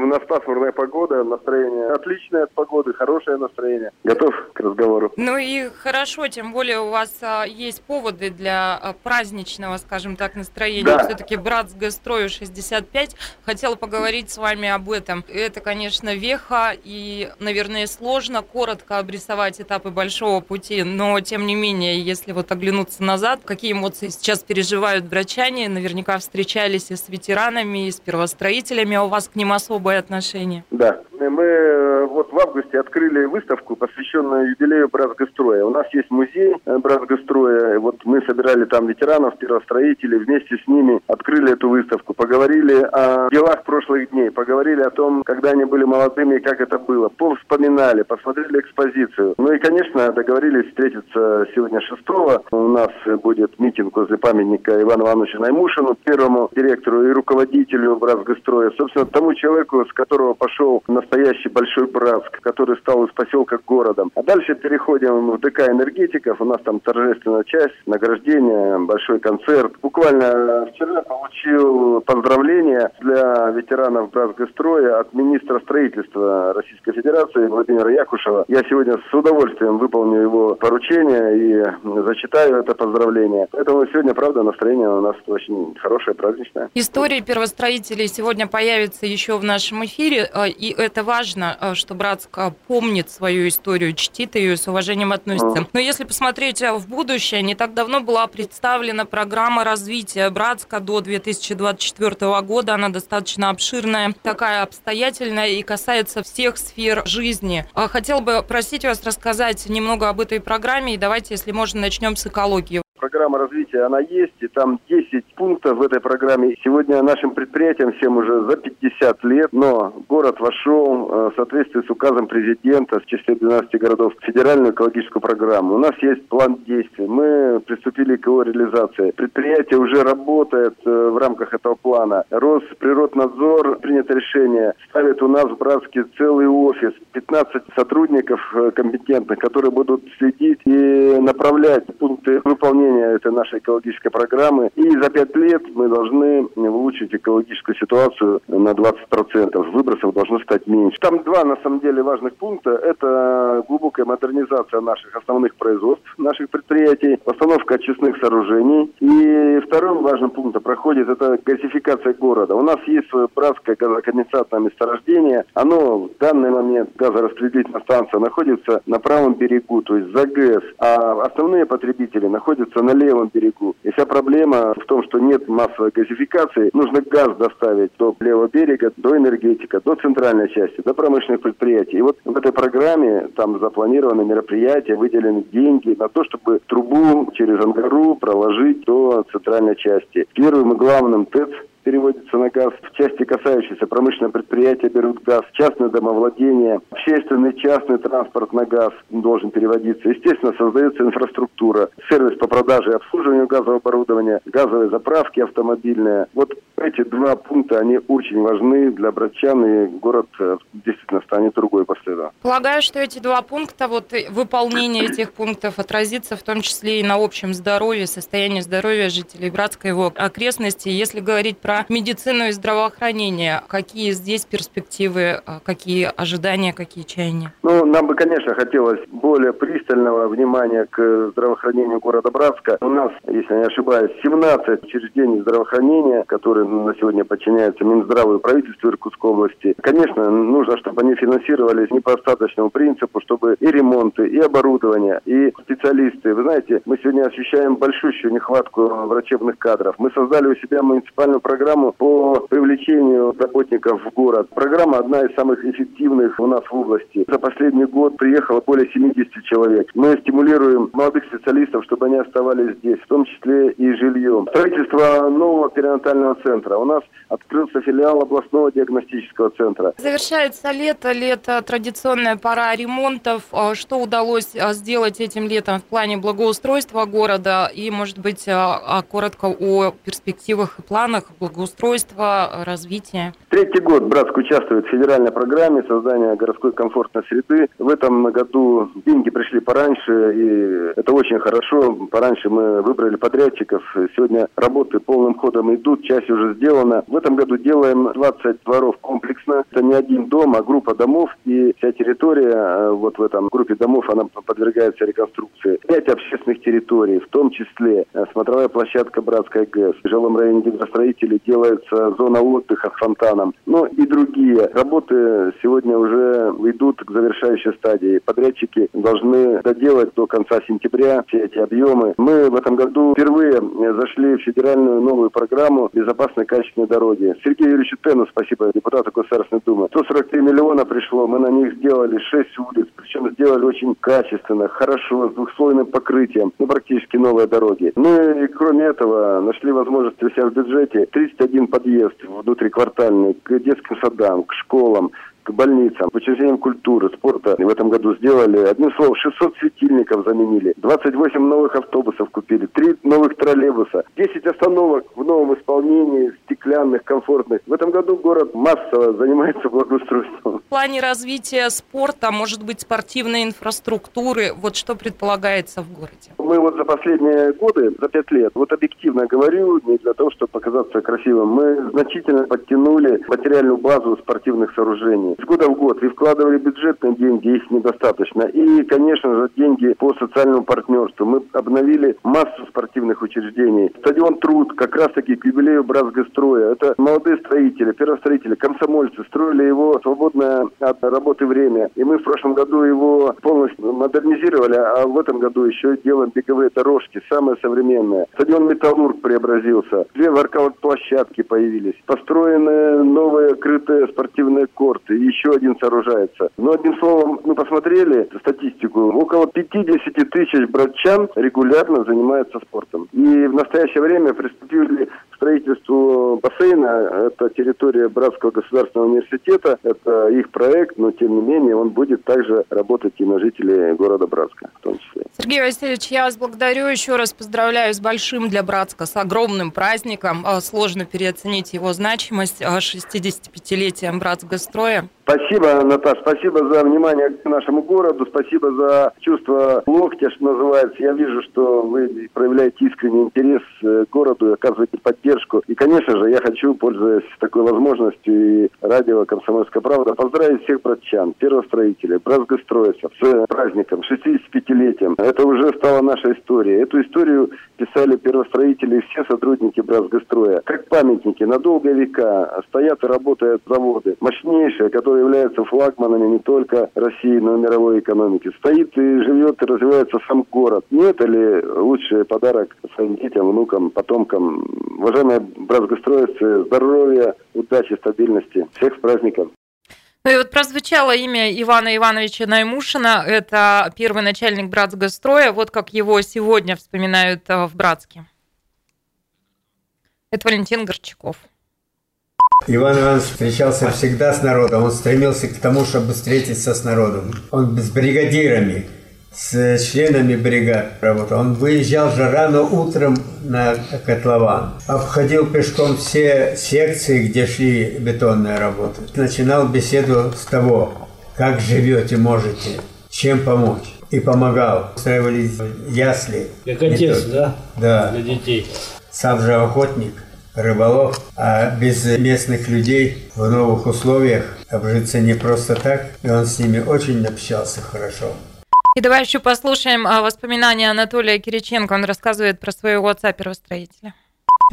Speaker 16: У нас пасмурная погода, настроение отличное от погоды, хорошее настроение. Готов к разговору.
Speaker 1: Ну и хорошо, тем более у вас а, есть поводы для а, праздничного, скажем так, настроения. Да. Все-таки брат с гастрою 65. Хотела поговорить с вами об этом. Это, конечно, веха, и, наверное, сложно коротко обрисовать этапы большого пути, но, тем не менее, если вот оглянуться назад, какие эмоции сейчас переживают врачане, наверняка встречались и с ветеранами, и с первостроителями, а у вас к ним особо особое отношение.
Speaker 16: Да. Мы э, вот в августе открыли выставку, посвященную юбилею Братсгостроя. У нас есть музей э, Братсгостроя. Вот мы собирали там ветеранов, первостроителей, вместе с ними открыли эту выставку. Поговорили о делах прошлых дней, поговорили о том, когда они были молодыми и как это было. Повспоминали, посмотрели экспозицию. Ну и, конечно, договорились встретиться сегодня 6 У нас будет митинг возле памятника Ивану Ивановичу Наймушину, первому директору и руководителю Братсгостроя. Собственно, тому человеку, с которого пошел настоящий большой Братск, который стал из поселка городом. А дальше переходим в ДК энергетиков. У нас там торжественная часть, награждение, большой концерт. Буквально вчера получил поздравления для ветеранов Братсгостроя от министра строительства Российской Федерации Владимира Якушева. Я сегодня с удовольствием выполню его поручение и зачитаю это поздравление. Поэтому сегодня, правда, настроение у нас очень хорошее, праздничное.
Speaker 1: История первостроителей сегодня появится еще в нашем эфире, э, и это важно, э, что Братск помнит свою историю, чтит ее и с уважением относится. Но если посмотреть э, в будущее, не так давно была представлена программа развития Братска до 2024 года. Она достаточно обширная, такая обстоятельная и касается всех сфер жизни. Хотел бы просить вас рассказать немного об этой программе, и давайте, если можно, начнем с экологии.
Speaker 16: Программа развития, она есть, и там 10 пунктов в этой программе. Сегодня нашим предприятиям всем уже за 50 лет, но город вошел э, в соответствии с указом президента в числе 12 городов в федеральную экологическую программу. У нас есть план действий. Мы приступили к его реализации. Предприятие уже работает э, в рамках этого плана. Росприроднадзор принято решение, ставит у нас в Братске целый офис, 15 сотрудников э, компетентных, которые будут следить и направлять пункты выполнения выполнения этой нашей экологической программы. И за пять лет мы должны улучшить экологическую ситуацию на 20%. Выбросов должно стать меньше. Там два, на самом деле, важных пункта. Это глубокая модернизация наших основных производств, наших предприятий, постановка очистных сооружений. И вторым важным пунктом проходит это газификация города. У нас есть свое братское газоконденсатное месторождение. Оно в данный момент, газораспределительная станция, находится на правом берегу, то есть за ГЭС. А основные потребители находятся находится на левом берегу. И вся проблема в том, что нет массовой газификации. Нужно газ доставить до левого берега, до энергетика, до центральной части, до промышленных предприятий. И вот в этой программе там запланированы мероприятия, выделены деньги на то, чтобы трубу через Ангару проложить до центральной части. Первым и главным ТЭЦ переводится на газ. В части, касающейся промышленного предприятия, берут газ. Частное домовладение, общественный, частный транспорт на газ должен переводиться. Естественно, создается инфраструктура, сервис по продаже и обслуживанию газового оборудования, газовые заправки автомобильные. Вот эти два пункта, они очень важны для братчан, и город э, действительно станет другой после этого.
Speaker 1: Полагаю, что эти два пункта, вот выполнение этих пунктов отразится в том числе и на общем здоровье, состоянии здоровья жителей Братской его окрестности. Если говорить про медицину и здравоохранение. Какие здесь перспективы, а, какие ожидания, какие чаяния?
Speaker 16: Ну, нам бы, конечно, хотелось более пристального внимания к здравоохранению города Братска. У нас, если не ошибаюсь, 17 учреждений здравоохранения, которые на сегодня подчиняются Минздраву и правительству Иркутской области. Конечно, нужно, чтобы они финансировались не по остаточному принципу, чтобы и ремонты, и оборудование, и специалисты. Вы знаете, мы сегодня ощущаем большущую нехватку врачебных кадров. Мы создали у себя муниципальную программу по привлечению работников в город. Программа одна из самых эффективных у нас в области. За последний год приехало более 70 человек. Мы стимулируем молодых специалистов, чтобы они оставались здесь, в том числе и жильем. Строительство нового перинатального центра. У нас открылся филиал областного диагностического центра.
Speaker 1: Завершается лето, лето традиционная пора ремонтов. А что удалось а, сделать этим летом в плане благоустройства города и, может быть, а, коротко о перспективах и планах благоустройства, развития?
Speaker 16: Третий год Братск участвует в федеральной программе создания городской комфортной среды. В этом году деньги пришли пораньше, и это очень хорошо. Пораньше мы выбрали подрядчиков. Сегодня работы полным ходом идут, часть уже сделана. В этом году делаем 20 дворов комплексно. Это не один дом, а группа домов, и вся территория э, вот в этом группе домов, она подвергается реконструкции. Пять общественных территорий, в том числе э, смотровая площадка Братская ГЭС. В жилом районе гидростроителей делается зона отдыха с фонтаном. Ну и другие. Работы сегодня уже идут к завершающей стадии. Подрядчики должны доделать до конца сентября все эти объемы. Мы в этом году впервые зашли в федеральную новую программу безопасной качественной дороги. Сергею Юрьевичу Тену спасибо, депутату Государственной Думы. 143 миллиона пришло, мы на них сделали 6 улиц, причем сделали очень качественно, хорошо, с двухслойным покрытием, ну практически новые дороги. Ну и кроме этого нашли возможность у себя в бюджете 31 подъезд внутриквартальный к детским садам, к школам, к больницам, к учреждениям культуры, спорта в этом году сделали. Одним словом, 600 светильников заменили, 28 новых автобусов купили, 3 новых троллейбуса, 10 остановок в новом исполнении, стеклянных, комфортных. В этом году город массово занимается благоустройством.
Speaker 1: В плане развития спорта, может быть, спортивной инфраструктуры, вот что предполагается в городе?
Speaker 16: Мы вот за последние годы, за пять лет, вот объективно говорю, не для того, чтобы показаться красивым, мы значительно подтянули материальную базу спортивных сооружений с года в год и вкладывали бюджетные деньги, их недостаточно. И, конечно же, деньги по социальному партнерству. Мы обновили массу спортивных учреждений. Стадион Труд как раз-таки к юбилею Братсгостроя. Это молодые строители, первостроители, комсомольцы строили его свободное от работы время. И мы в прошлом году его полностью модернизировали, а в этом году еще делаем беговые дорожки, самые современные. Стадион Металлург преобразился. Две воркаут-площадки появились. Построены новые крытые спортивные корты еще один сооружается. Но, одним словом, мы посмотрели статистику. Около 50 тысяч братчан регулярно занимаются спортом. И в настоящее время приступили к строительству бассейна. Это территория Братского государственного университета. Это их проект, но, тем не менее, он будет также работать и на жителей города Братска в том числе.
Speaker 1: Сергей Васильевич, я вас благодарю. Еще раз поздравляю с большим для Братска, с огромным праздником. А, сложно переоценить его значимость 65-летием Братсгостроя.
Speaker 16: Спасибо, Наташа, спасибо за внимание к нашему городу, спасибо за чувство локтя, что называется. Я вижу, что вы проявляете искренний интерес к городу, оказываете поддержку. И, конечно же, я хочу, пользуясь такой возможностью и радио «Комсомольская правда», поздравить всех братчан, первостроителей, братсгостроевцев с праздником, 65-летием. Это уже стала наша история. Эту историю писали первостроители и все сотрудники Братсгостроя. Как памятники на долгие века стоят и работают заводы, мощнейшие, которые являются флагманами не только России, но и мировой экономики. Стоит и живет и развивается сам город. Не это ли лучший подарок своим детям, внукам, потомкам? Уважаемые братсгостроевцы, здоровья, удачи, стабильности. Всех с праздником!
Speaker 1: Ну и вот прозвучало имя Ивана Ивановича Наймушина. Это первый начальник Братсгостроя. Вот как его сегодня вспоминают э, в Братске. Это Валентин Горчаков.
Speaker 17: Иван Иванович встречался всегда с народом. Он стремился к тому, чтобы встретиться с народом. Он с бригадирами, с членами бригад работал. Он выезжал же рано утром на котлован. Обходил пешком все секции, где шли бетонные работы. Начинал беседу с того, как живете, можете, чем помочь. И помогал. Устраивали ясли.
Speaker 4: Как отец, да?
Speaker 17: Да.
Speaker 4: Для детей.
Speaker 17: Сам же охотник рыболов, а без местных людей в новых условиях обжиться не просто так, и он с ними очень общался хорошо.
Speaker 1: И давай еще послушаем а, воспоминания Анатолия Кириченко. Он рассказывает про своего отца первостроителя.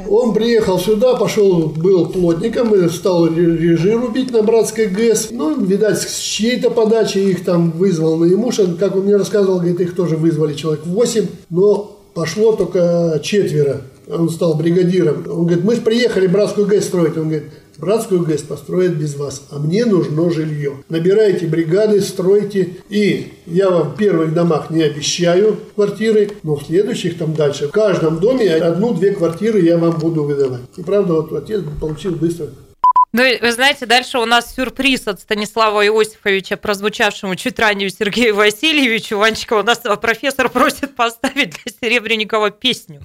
Speaker 18: Он приехал сюда, пошел, был плотником, и стал режи рубить на Братской ГЭС. Ну, видать, с чьей-то подачи их там вызвал на Имушин. Как он мне рассказывал, говорит, их тоже вызвали человек 8, но пошло только четверо. Он стал бригадиром. Он говорит, мы же приехали Братскую ГЭС строить. Он говорит, Братскую ГЭС построят без вас, а мне нужно жилье. Набирайте бригады, стройте, и я вам в первых домах не обещаю квартиры, но в следующих там дальше, в каждом доме одну-две квартиры я вам буду выдавать. И правда, вот отец получил быстро
Speaker 1: ну, вы знаете, дальше у нас сюрприз от Станислава Иосифовича, прозвучавшему чуть ранее Сергею Васильевичу. Ванечка, у нас профессор просит поставить для Серебренникова песню.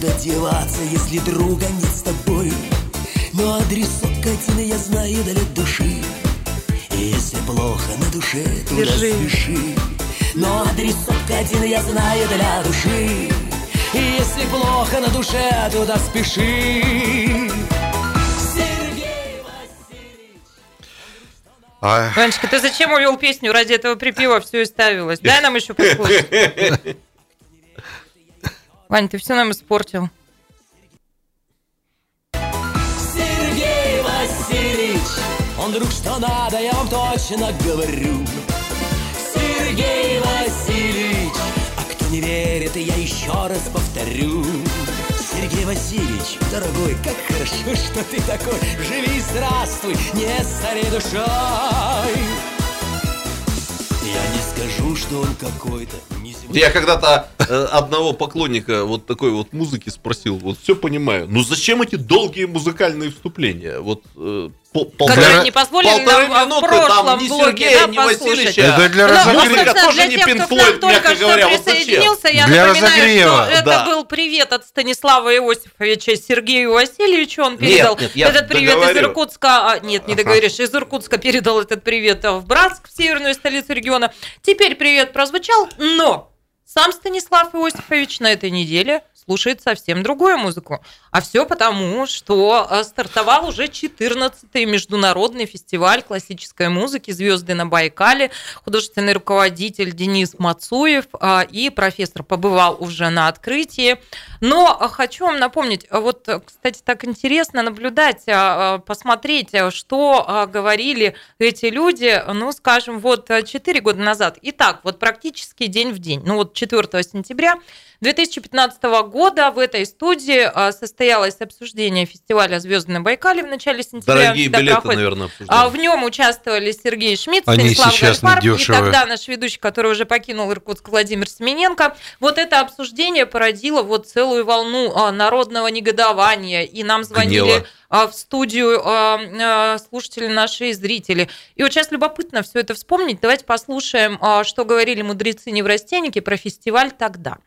Speaker 19: Куда деваться, если друга нет с тобой? Но адресок один я знаю для души И если плохо на душе, туда
Speaker 1: Держи.
Speaker 19: спеши Но адресок один я знаю для души И если плохо на душе, туда спеши
Speaker 2: А,
Speaker 1: Ванечка, ты зачем увел песню? Ради этого припева все и ставилось. Дай нам еще послушать. (laughs) Вань, ты все нам испортил.
Speaker 19: Сергей Васильевич, он друг что надо, я вам точно говорю. Сергей Васильевич, а кто не верит, я еще раз повторю. Сергей Васильевич, дорогой, как хорошо, что ты такой. Живи, здравствуй, не старей душой. Я не скажу, что он какой-то
Speaker 3: Я когда-то э, одного поклонника вот такой вот музыки спросил, вот все понимаю, ну зачем эти долгие музыкальные вступления? Вот э, полтора-
Speaker 1: Которые не позволили
Speaker 3: полторы
Speaker 1: нам в
Speaker 3: минуты,
Speaker 1: прошлом
Speaker 3: там ни
Speaker 1: блоге,
Speaker 3: Сергея,
Speaker 1: да,
Speaker 3: ни
Speaker 1: послушать.
Speaker 2: Это для
Speaker 1: Ну,
Speaker 2: разогрева.
Speaker 3: Музыка тоже
Speaker 1: для
Speaker 3: не
Speaker 1: тех,
Speaker 3: Pink
Speaker 1: кто к
Speaker 3: Floyd,
Speaker 1: нам только
Speaker 3: мягко
Speaker 1: что
Speaker 3: говоря, зачем?
Speaker 1: присоединился, я
Speaker 2: Для
Speaker 1: напоминаю,
Speaker 2: разогрева.
Speaker 1: что это
Speaker 3: Да.
Speaker 1: был привет от Станислава Иосифовича Сергею Васильевичу. Он
Speaker 3: Нет,
Speaker 1: передал
Speaker 3: нет, я
Speaker 1: этот привет из
Speaker 3: договорю.
Speaker 1: Иркутска. а, нет, не
Speaker 2: Ага.
Speaker 1: договоришь. Из Иркутска передал этот привет в Братск, в северную столицу региона. Теперь привет прозвучал, но сам Станислав Иосифович на этой неделе слушает совсем другую музыку. А все потому, что э, стартовал уже 14-й международный фестиваль классической музыки «Звезды на Байкале». Художественный руководитель Денис Мацуев а, и профессор побывал уже на открытии. Но хочу вам напомнить, а вот, э, кстати, так интересно наблюдать, посмотреть, что говорили эти люди, ну, скажем, вот 4 года назад. Итак, вот практически день в день. Ну, вот 4 сентября 2015 года в этой студии а, состоялось обсуждение фестиваля «Звезды на Байкале» в начале сентября.
Speaker 3: Дорогие билеты,
Speaker 1: проходит.
Speaker 3: наверное,
Speaker 1: А
Speaker 3: обсуждали.
Speaker 1: в нем участвовали Сергей Шмидт,
Speaker 2: Они
Speaker 1: Станислав
Speaker 2: сейчас
Speaker 1: Гальфарб и тогда наш ведущий, который уже покинул Иркутск, Владимир Семененко. Вот это обсуждение породило вот целую волну а, народного негодования. И нам звонили
Speaker 3: Гнева.
Speaker 1: а, в студию а, а, слушатели наши и зрители. И вот сейчас любопытно все это вспомнить. Давайте послушаем, а, что говорили мудрецы-неврастенники про фестиваль тогда.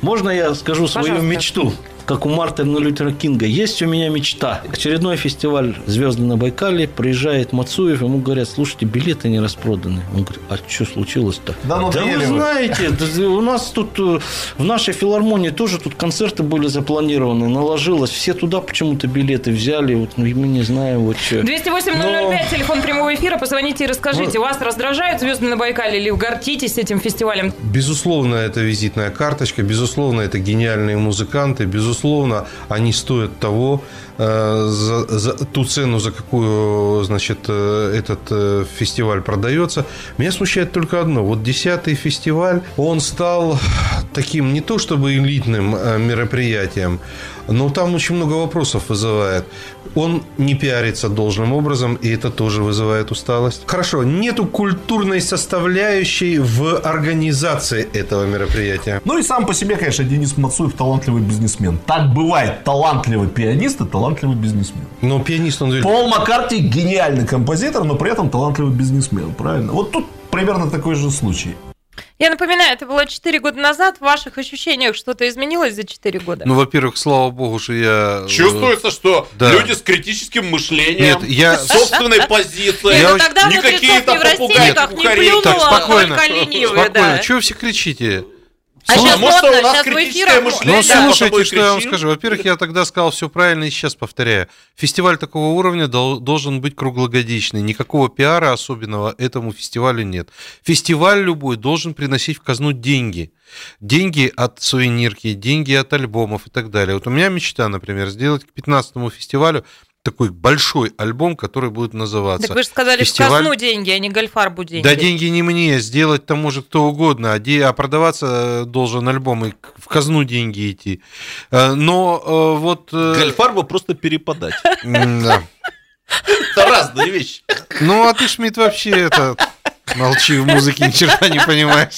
Speaker 20: Можно я скажу свою
Speaker 1: Пожалуйста.
Speaker 20: мечту? Как у Мартина Лютера Кинга. Есть у меня мечта. Очередной фестиваль «Звезды на Байкале». Приезжает Мацуев, ему говорят, слушайте, билеты не распроданы. Он говорит, а что случилось-то?
Speaker 21: Да ну,
Speaker 20: вы
Speaker 21: доели вы.
Speaker 20: знаете, да у нас тут э, в нашей филармонии тоже тут концерты были запланированы. Наложилось. Все туда почему-то билеты взяли. Вот ну, мы не знаем, вот что.
Speaker 1: 208-005, телефон прямого эфира. Позвоните и расскажите,
Speaker 2: Ну-
Speaker 1: вас раздражают звезды на Байкале или гордитесь этим фестивалем?
Speaker 2: Безусловно, это визитная карточка, безусловно, это гениальные музыканты, безусловно, они стоят того, э, за, за ту цену, за какую, значит, э, этот э, фестиваль продается. Меня смущает только одно. Вот десятый фестиваль, он стал таким не то чтобы элитным мероприятием, но там очень много вопросов вызывает. Он не пиарится должным образом, и это тоже вызывает усталость. Хорошо, нету культурной составляющей в организации этого мероприятия.
Speaker 21: Ну и сам по себе, конечно, Денис Мацуев талантливый бизнесмен. Так бывает. Талантливый пианист и талантливый бизнесмен.
Speaker 2: Но пианист он...
Speaker 21: Пол Маккарти гениальный композитор, но при этом талантливый бизнесмен, правильно? Вот тут примерно такой же случай.
Speaker 1: Я напоминаю, это было 4 года назад. В ваших ощущениях что-то изменилось за 4 года?
Speaker 2: Ну, во-первых, слава богу, что я... э,
Speaker 3: Чувствуется, что
Speaker 2: Да.
Speaker 3: люди с критическим мышлением,
Speaker 2: Нет, я-
Speaker 3: с собственной позицией,
Speaker 2: Я
Speaker 1: Ну,
Speaker 2: очень-
Speaker 1: тогда
Speaker 3: не какие-то попугаи,
Speaker 1: не плюнула,
Speaker 2: Так, спокойно.
Speaker 1: только ленивые,
Speaker 2: Спокойно.
Speaker 1: да.
Speaker 2: Чего вы все кричите?
Speaker 1: А
Speaker 3: Слушай,
Speaker 1: сейчас
Speaker 3: может,
Speaker 1: модно,
Speaker 3: у нас
Speaker 1: сейчас
Speaker 3: критическое мышление?
Speaker 2: Ну, слушайте, что я вам скажу. Во-первых, я тогда сказал все правильно и сейчас повторяю. Фестиваль такого уровня дол- должен быть круглогодичный. Никакого пиара особенного этому фестивалю нет. Фестиваль любой должен приносить в казну деньги. Деньги от сувенирки, деньги от альбомов и так далее. Вот у меня мечта, например, сделать к 15-му фестивалю такой большой альбом, который будет называться.
Speaker 1: Так вы же сказали, в
Speaker 2: «Фестиваль
Speaker 1: казну деньги, а не гольфарбу деньги.
Speaker 2: да деньги не мне, сделать там может кто угодно, а, де- а продаваться э, должен альбом и в казну деньги идти. Э, Но э, вот...
Speaker 3: Гольфарбу просто перепадать.
Speaker 2: да.
Speaker 3: Это разные вещи.
Speaker 2: Ну, а ты, Шмидт, вообще это... Молчи, в музыке ни черта не понимаешь.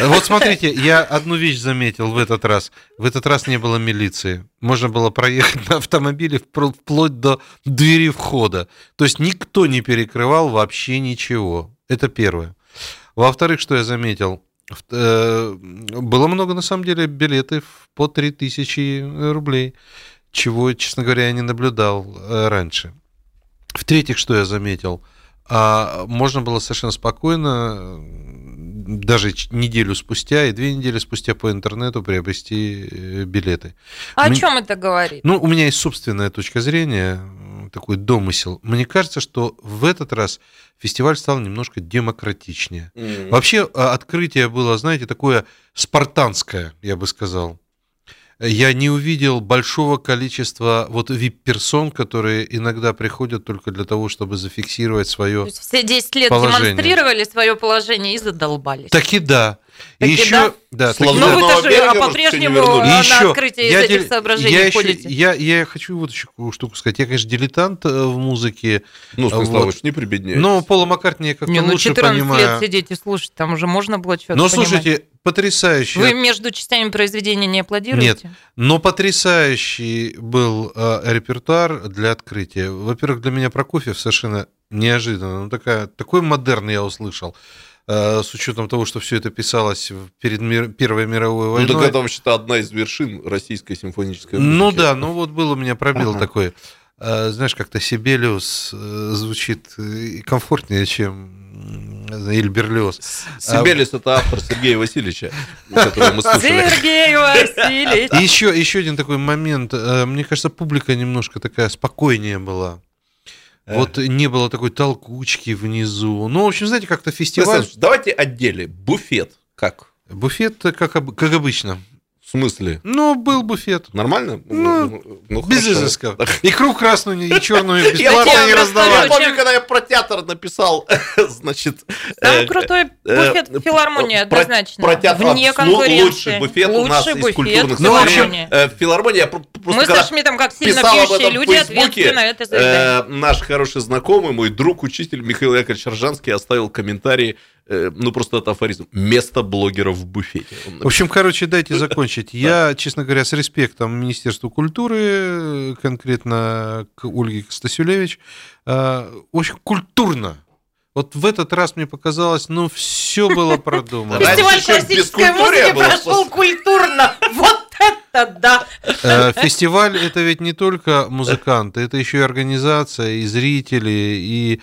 Speaker 2: Вот смотрите, я одну вещь заметил в этот раз. В этот раз не было милиции. Можно было проехать на автомобиле вплоть до двери входа. То есть никто не перекрывал вообще ничего. Это первое. Во-вторых, что я заметил? Э, Было много, на самом деле, билетов по 3000 рублей, чего, честно говоря, я не наблюдал э, раньше. В-третьих, что я заметил? А, можно было совершенно спокойно, даже неделю спустя и две недели спустя по интернету приобрести э, билеты.
Speaker 1: А о
Speaker 2: Мне-
Speaker 1: чем это говорит?
Speaker 2: ну, у меня есть собственная точка зрения, такой домысел. Мне кажется, что в этот раз фестиваль стал немножко демократичнее.
Speaker 3: М.
Speaker 2: Вообще а, открытие было, знаете, такое спартанское, я бы сказал. Я не увидел большого количества вот вип-персон, которые иногда приходят только для того, чтобы зафиксировать свое
Speaker 1: То есть все 10 лет
Speaker 2: положение.
Speaker 1: демонстрировали свое положение и задолбались.
Speaker 2: Таки да. И
Speaker 1: Таки
Speaker 2: еще,
Speaker 1: да?
Speaker 2: да,
Speaker 1: Ну
Speaker 3: Лазурного
Speaker 1: вы тоже а, по-прежнему
Speaker 3: еще
Speaker 1: на
Speaker 2: еще,
Speaker 1: открытие
Speaker 2: я
Speaker 1: из этих
Speaker 2: дел-
Speaker 1: соображений
Speaker 2: я еще-
Speaker 1: ходите.
Speaker 2: я, я хочу вот еще штуку сказать. Я, конечно, дилетант э, в музыке.
Speaker 3: Ну,
Speaker 2: Вот.
Speaker 3: Станиславович, не прибедняйтесь.
Speaker 2: Но Пола Маккартни я как-то
Speaker 1: Не, ну
Speaker 2: лучше
Speaker 1: 14
Speaker 2: понимаю.
Speaker 1: лет сидеть и слушать, там уже можно было что-то
Speaker 2: Но
Speaker 1: понимать.
Speaker 2: слушайте, потрясающий.
Speaker 1: Вы между частями произведения не аплодируете?
Speaker 2: Нет, но потрясающий был э, репертуар для открытия. Во-первых, для меня Прокофьев совершенно неожиданно. Ну, такая, такой модерн я услышал. э, С учетом того, что все это писалось в- перед мир- Первой мировой
Speaker 3: Ну,
Speaker 2: войной.
Speaker 3: так это вообще-то одна из вершин российской симфонической
Speaker 2: Ну
Speaker 3: музыки.
Speaker 2: да, ну вот был у меня пробел
Speaker 3: Ага.
Speaker 2: такой. Э, Знаешь, как-то Сибелиус э, звучит э, комфортнее, чем м, Иль Берлиоз.
Speaker 3: Сибелис это автор Сергея Васильевича, (laughs) которого мы слушали.
Speaker 1: Сергей Васильевич.
Speaker 2: И еще, еще один такой момент. Э, Мне кажется, публика немножко такая спокойнее была.
Speaker 3: Э.
Speaker 2: Вот не было такой толкучки внизу. Ну, в общем, знаете, как-то фестиваль...
Speaker 3: Давайте отделим. Буфет. Как?
Speaker 2: Буфет, э, как, как обычно.
Speaker 3: Смысле?
Speaker 2: Ну, был буфет.
Speaker 3: Нормально?
Speaker 2: Ну,
Speaker 3: ну
Speaker 2: Без
Speaker 3: хорошо.
Speaker 2: изысков. Икру красную и черную (laughs)
Speaker 3: Я
Speaker 2: бесплатно не
Speaker 3: я
Speaker 2: раздавали.
Speaker 3: помню, когда я про театр написал, (laughs) значит...
Speaker 1: Самый
Speaker 3: э,
Speaker 1: крутой
Speaker 3: э,
Speaker 1: буфет в филармонии, однозначно.
Speaker 3: Про театр
Speaker 1: Вне
Speaker 3: ну,
Speaker 1: конкуренции.
Speaker 3: лучший буфет у нас из культурных
Speaker 2: Ну, в общем.
Speaker 3: Э, я просто
Speaker 1: Мы со Шмидтом, как сильно пьющие люди, на это
Speaker 3: э, наш хороший знакомый, мой друг, учитель Михаил Яковлевич Ржанский оставил комментарий, э, ну просто это афоризм, место блогеров в буфете.
Speaker 2: В общем, короче, дайте закончить. Я, честно говоря, с респектом Министерству культуры, э, конкретно к Ольге Стасюлевич, э, очень культурно. Вот в этот раз мне показалось, ну, все было продумано.
Speaker 1: Фестиваль классической музыки прошел культурно. Вот да!
Speaker 2: Э, Фестиваль это ведь не только музыканты, это еще и организация, и зрители, и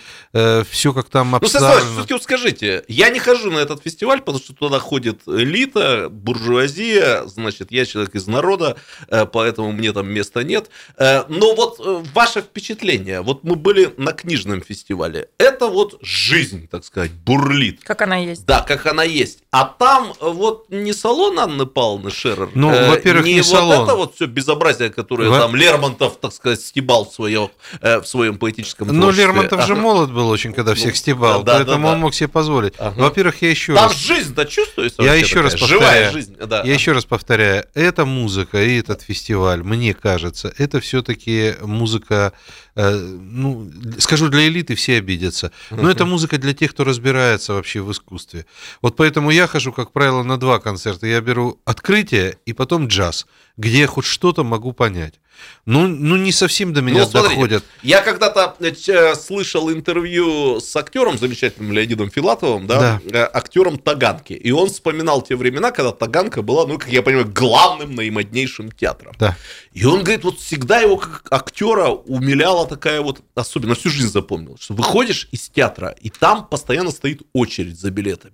Speaker 2: все как там
Speaker 3: Ну,
Speaker 2: обставлено.
Speaker 3: все-таки вот скажите, я не хожу на этот фестиваль, потому что туда ходит элита, буржуазия, значит, я человек из народа, э, поэтому мне там места нет. Э, Но вот э, ваше впечатление, вот мы были на книжном фестивале, это вот жизнь, так сказать, бурлит.
Speaker 1: Как она есть.
Speaker 3: Да, как она есть. А там э, вот не салон Анны Павловны Шерер.
Speaker 2: Ну,
Speaker 3: э,
Speaker 2: во-первых, не
Speaker 3: вот
Speaker 2: салон.
Speaker 3: это вот все безобразие, которое
Speaker 2: Во-
Speaker 3: там Лермонтов, так сказать, стебал в, свое, э, в своем поэтическом
Speaker 2: Ну,
Speaker 3: творчестве.
Speaker 2: Лермонтов же молод был очень, когда всех
Speaker 3: Ну,
Speaker 2: стебал,
Speaker 3: да,
Speaker 2: поэтому
Speaker 3: да,
Speaker 2: он
Speaker 3: да.
Speaker 2: мог себе позволить.
Speaker 3: Ага.
Speaker 2: Во-первых, я еще
Speaker 3: Там
Speaker 2: раз...
Speaker 3: жизнь-то чувствуется
Speaker 2: Я еще раз повторяю.
Speaker 3: Живая жизнь, да.
Speaker 2: Я еще раз повторяю, эта музыка и этот фестиваль, мне кажется, это все-таки музыка, ну, скажу для элиты, все обидятся, но это музыка для тех, кто разбирается вообще в искусстве. Вот поэтому я хожу, как правило, на два концерта. Я беру открытие и потом джаз, где я хоть что-то могу понять. Ну, ну не совсем до меня
Speaker 3: Ну, смотрите,
Speaker 2: доходят.
Speaker 3: Я когда-то э, ч- слышал интервью с актером, замечательным Леонидом Филатовым, да, э, актером Таганки. И он вспоминал те времена, когда Таганка была, ну, как я понимаю, главным наимоднейшим театром.
Speaker 2: Да.
Speaker 3: И он говорит, вот всегда его как актера умиляла такая вот, особенно всю жизнь запомнил, что выходишь из театра, и там постоянно стоит очередь за билетами.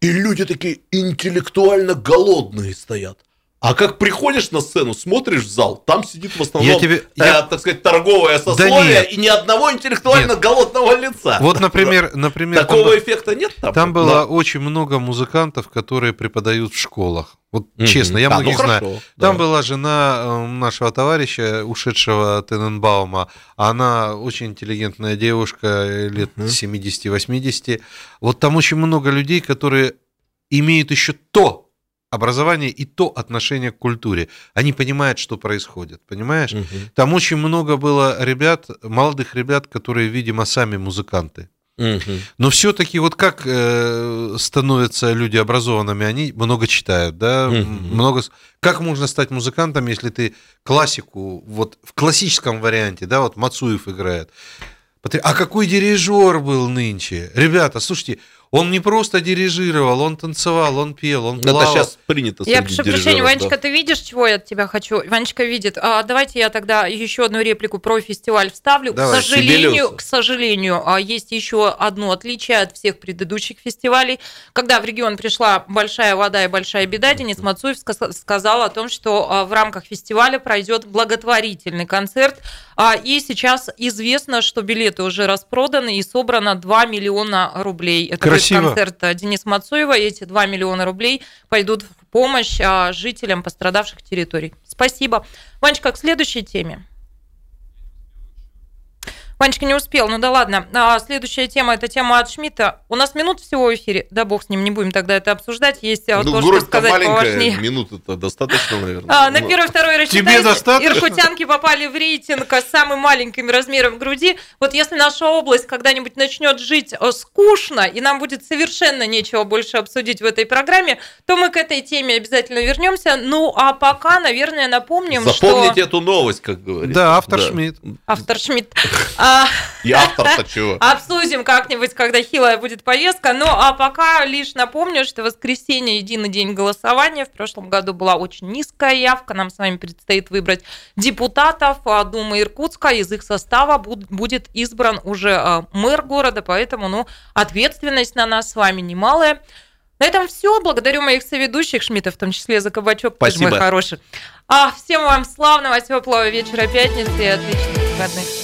Speaker 3: И люди такие интеллектуально голодные стоят. А как приходишь на сцену, смотришь в зал, там сидит в основном,
Speaker 2: Я тебе-
Speaker 3: э,
Speaker 2: я-
Speaker 3: так сказать, торговое сословие
Speaker 2: нет.
Speaker 3: и ни одного интеллектуально голодного лица.
Speaker 2: Вот, например, например там
Speaker 3: Такого
Speaker 2: бы-
Speaker 3: эффекта нет там?
Speaker 2: Там было
Speaker 3: Да.
Speaker 2: очень много музыкантов, которые преподают в школах. Вот
Speaker 3: Мгм.
Speaker 2: честно, я
Speaker 3: А, ну
Speaker 2: многих
Speaker 3: хорошо,
Speaker 2: знаю.
Speaker 3: да.
Speaker 2: Там была жена э, нашего товарища, ушедшего Тененбаума. Она очень интеллигентная девушка, э, лет 70-80. Вот там очень много людей, которые имеют еще то образование и то отношение к культуре. Они понимают, что происходит, понимаешь? Там очень много было ребят, молодых ребят, которые, видимо, сами музыканты.
Speaker 3: Мгм.
Speaker 2: Но все-таки вот как э, становятся люди образованными, они много читают, да,
Speaker 3: Мгм.
Speaker 2: много. Как можно стать музыкантом, если ты классику вот в классическом варианте, да, вот Мацуев играет. А какой дирижер был нынче? Ребята, слушайте, он не просто дирижировал, он танцевал, он пел, он
Speaker 3: Это
Speaker 2: плавал.
Speaker 3: сейчас принято
Speaker 1: Я прошу прощения, Ванечка,
Speaker 3: да.
Speaker 1: ты видишь, чего я от тебя хочу? Ванечка видит. А, давайте я тогда еще одну реплику про фестиваль вставлю.
Speaker 3: Давай,
Speaker 1: к сожалению, к сожалению, а, есть еще одно отличие от всех предыдущих фестивалей. Когда в регион пришла большая вода и большая беда, Денис Мацуев ска- сказал о том, что а, в рамках фестиваля пройдет благотворительный концерт. А, И сейчас известно, что билеты уже распроданы и собрано 2 миллиона рублей. Это
Speaker 2: Красиво.
Speaker 1: концерт Дениса Мацуева. Эти 2 миллиона рублей пойдут в помощь а, жителям пострадавших территорий. Спасибо. Ванечка, к следующей теме. Ванечка не успел, ну да ладно. А, следующая тема – это тема от Шмидта. У нас минут всего в эфире. Да бог с ним, не будем тогда это обсуждать. Есть а,
Speaker 3: Ну,
Speaker 1: то, что
Speaker 3: грудь-то
Speaker 1: сказать
Speaker 3: маленькая,
Speaker 1: поважнее.
Speaker 3: минуты-то достаточно, наверное.
Speaker 1: А, на первый, второй
Speaker 2: Тебе
Speaker 1: рассчитайте.
Speaker 2: достаточно?
Speaker 1: Иркутянки попали в рейтинг с самым маленьким размером груди. Вот если наша область когда-нибудь начнет жить э, скучно, и нам будет совершенно нечего больше обсудить в этой программе, то мы к этой теме обязательно вернемся. Ну, а пока, наверное, напомним,
Speaker 3: Запомните
Speaker 1: что...
Speaker 3: эту новость, как говорится.
Speaker 2: Да, автор Шмидт.
Speaker 1: Автор Шмидт. А,
Speaker 3: И автор-то чего?
Speaker 1: Обсудим как-нибудь, когда хилая будет повестка. Ну, а пока лишь напомню, что воскресенье – единый день голосования. В прошлом году была очень низкая явка. Нам с вами предстоит выбрать депутатов а, Думы Иркутска. Из их состава буд- будет избран уже а, мэр города, поэтому, ну, ответственность на нас с вами немалая. На этом все. Благодарю моих соведущих, Шмидта, в том числе за кабачок. Ты же мой
Speaker 3: Спасибо.
Speaker 1: хороший. А, всем вам славного, теплого вечера пятницы и отличных выходных.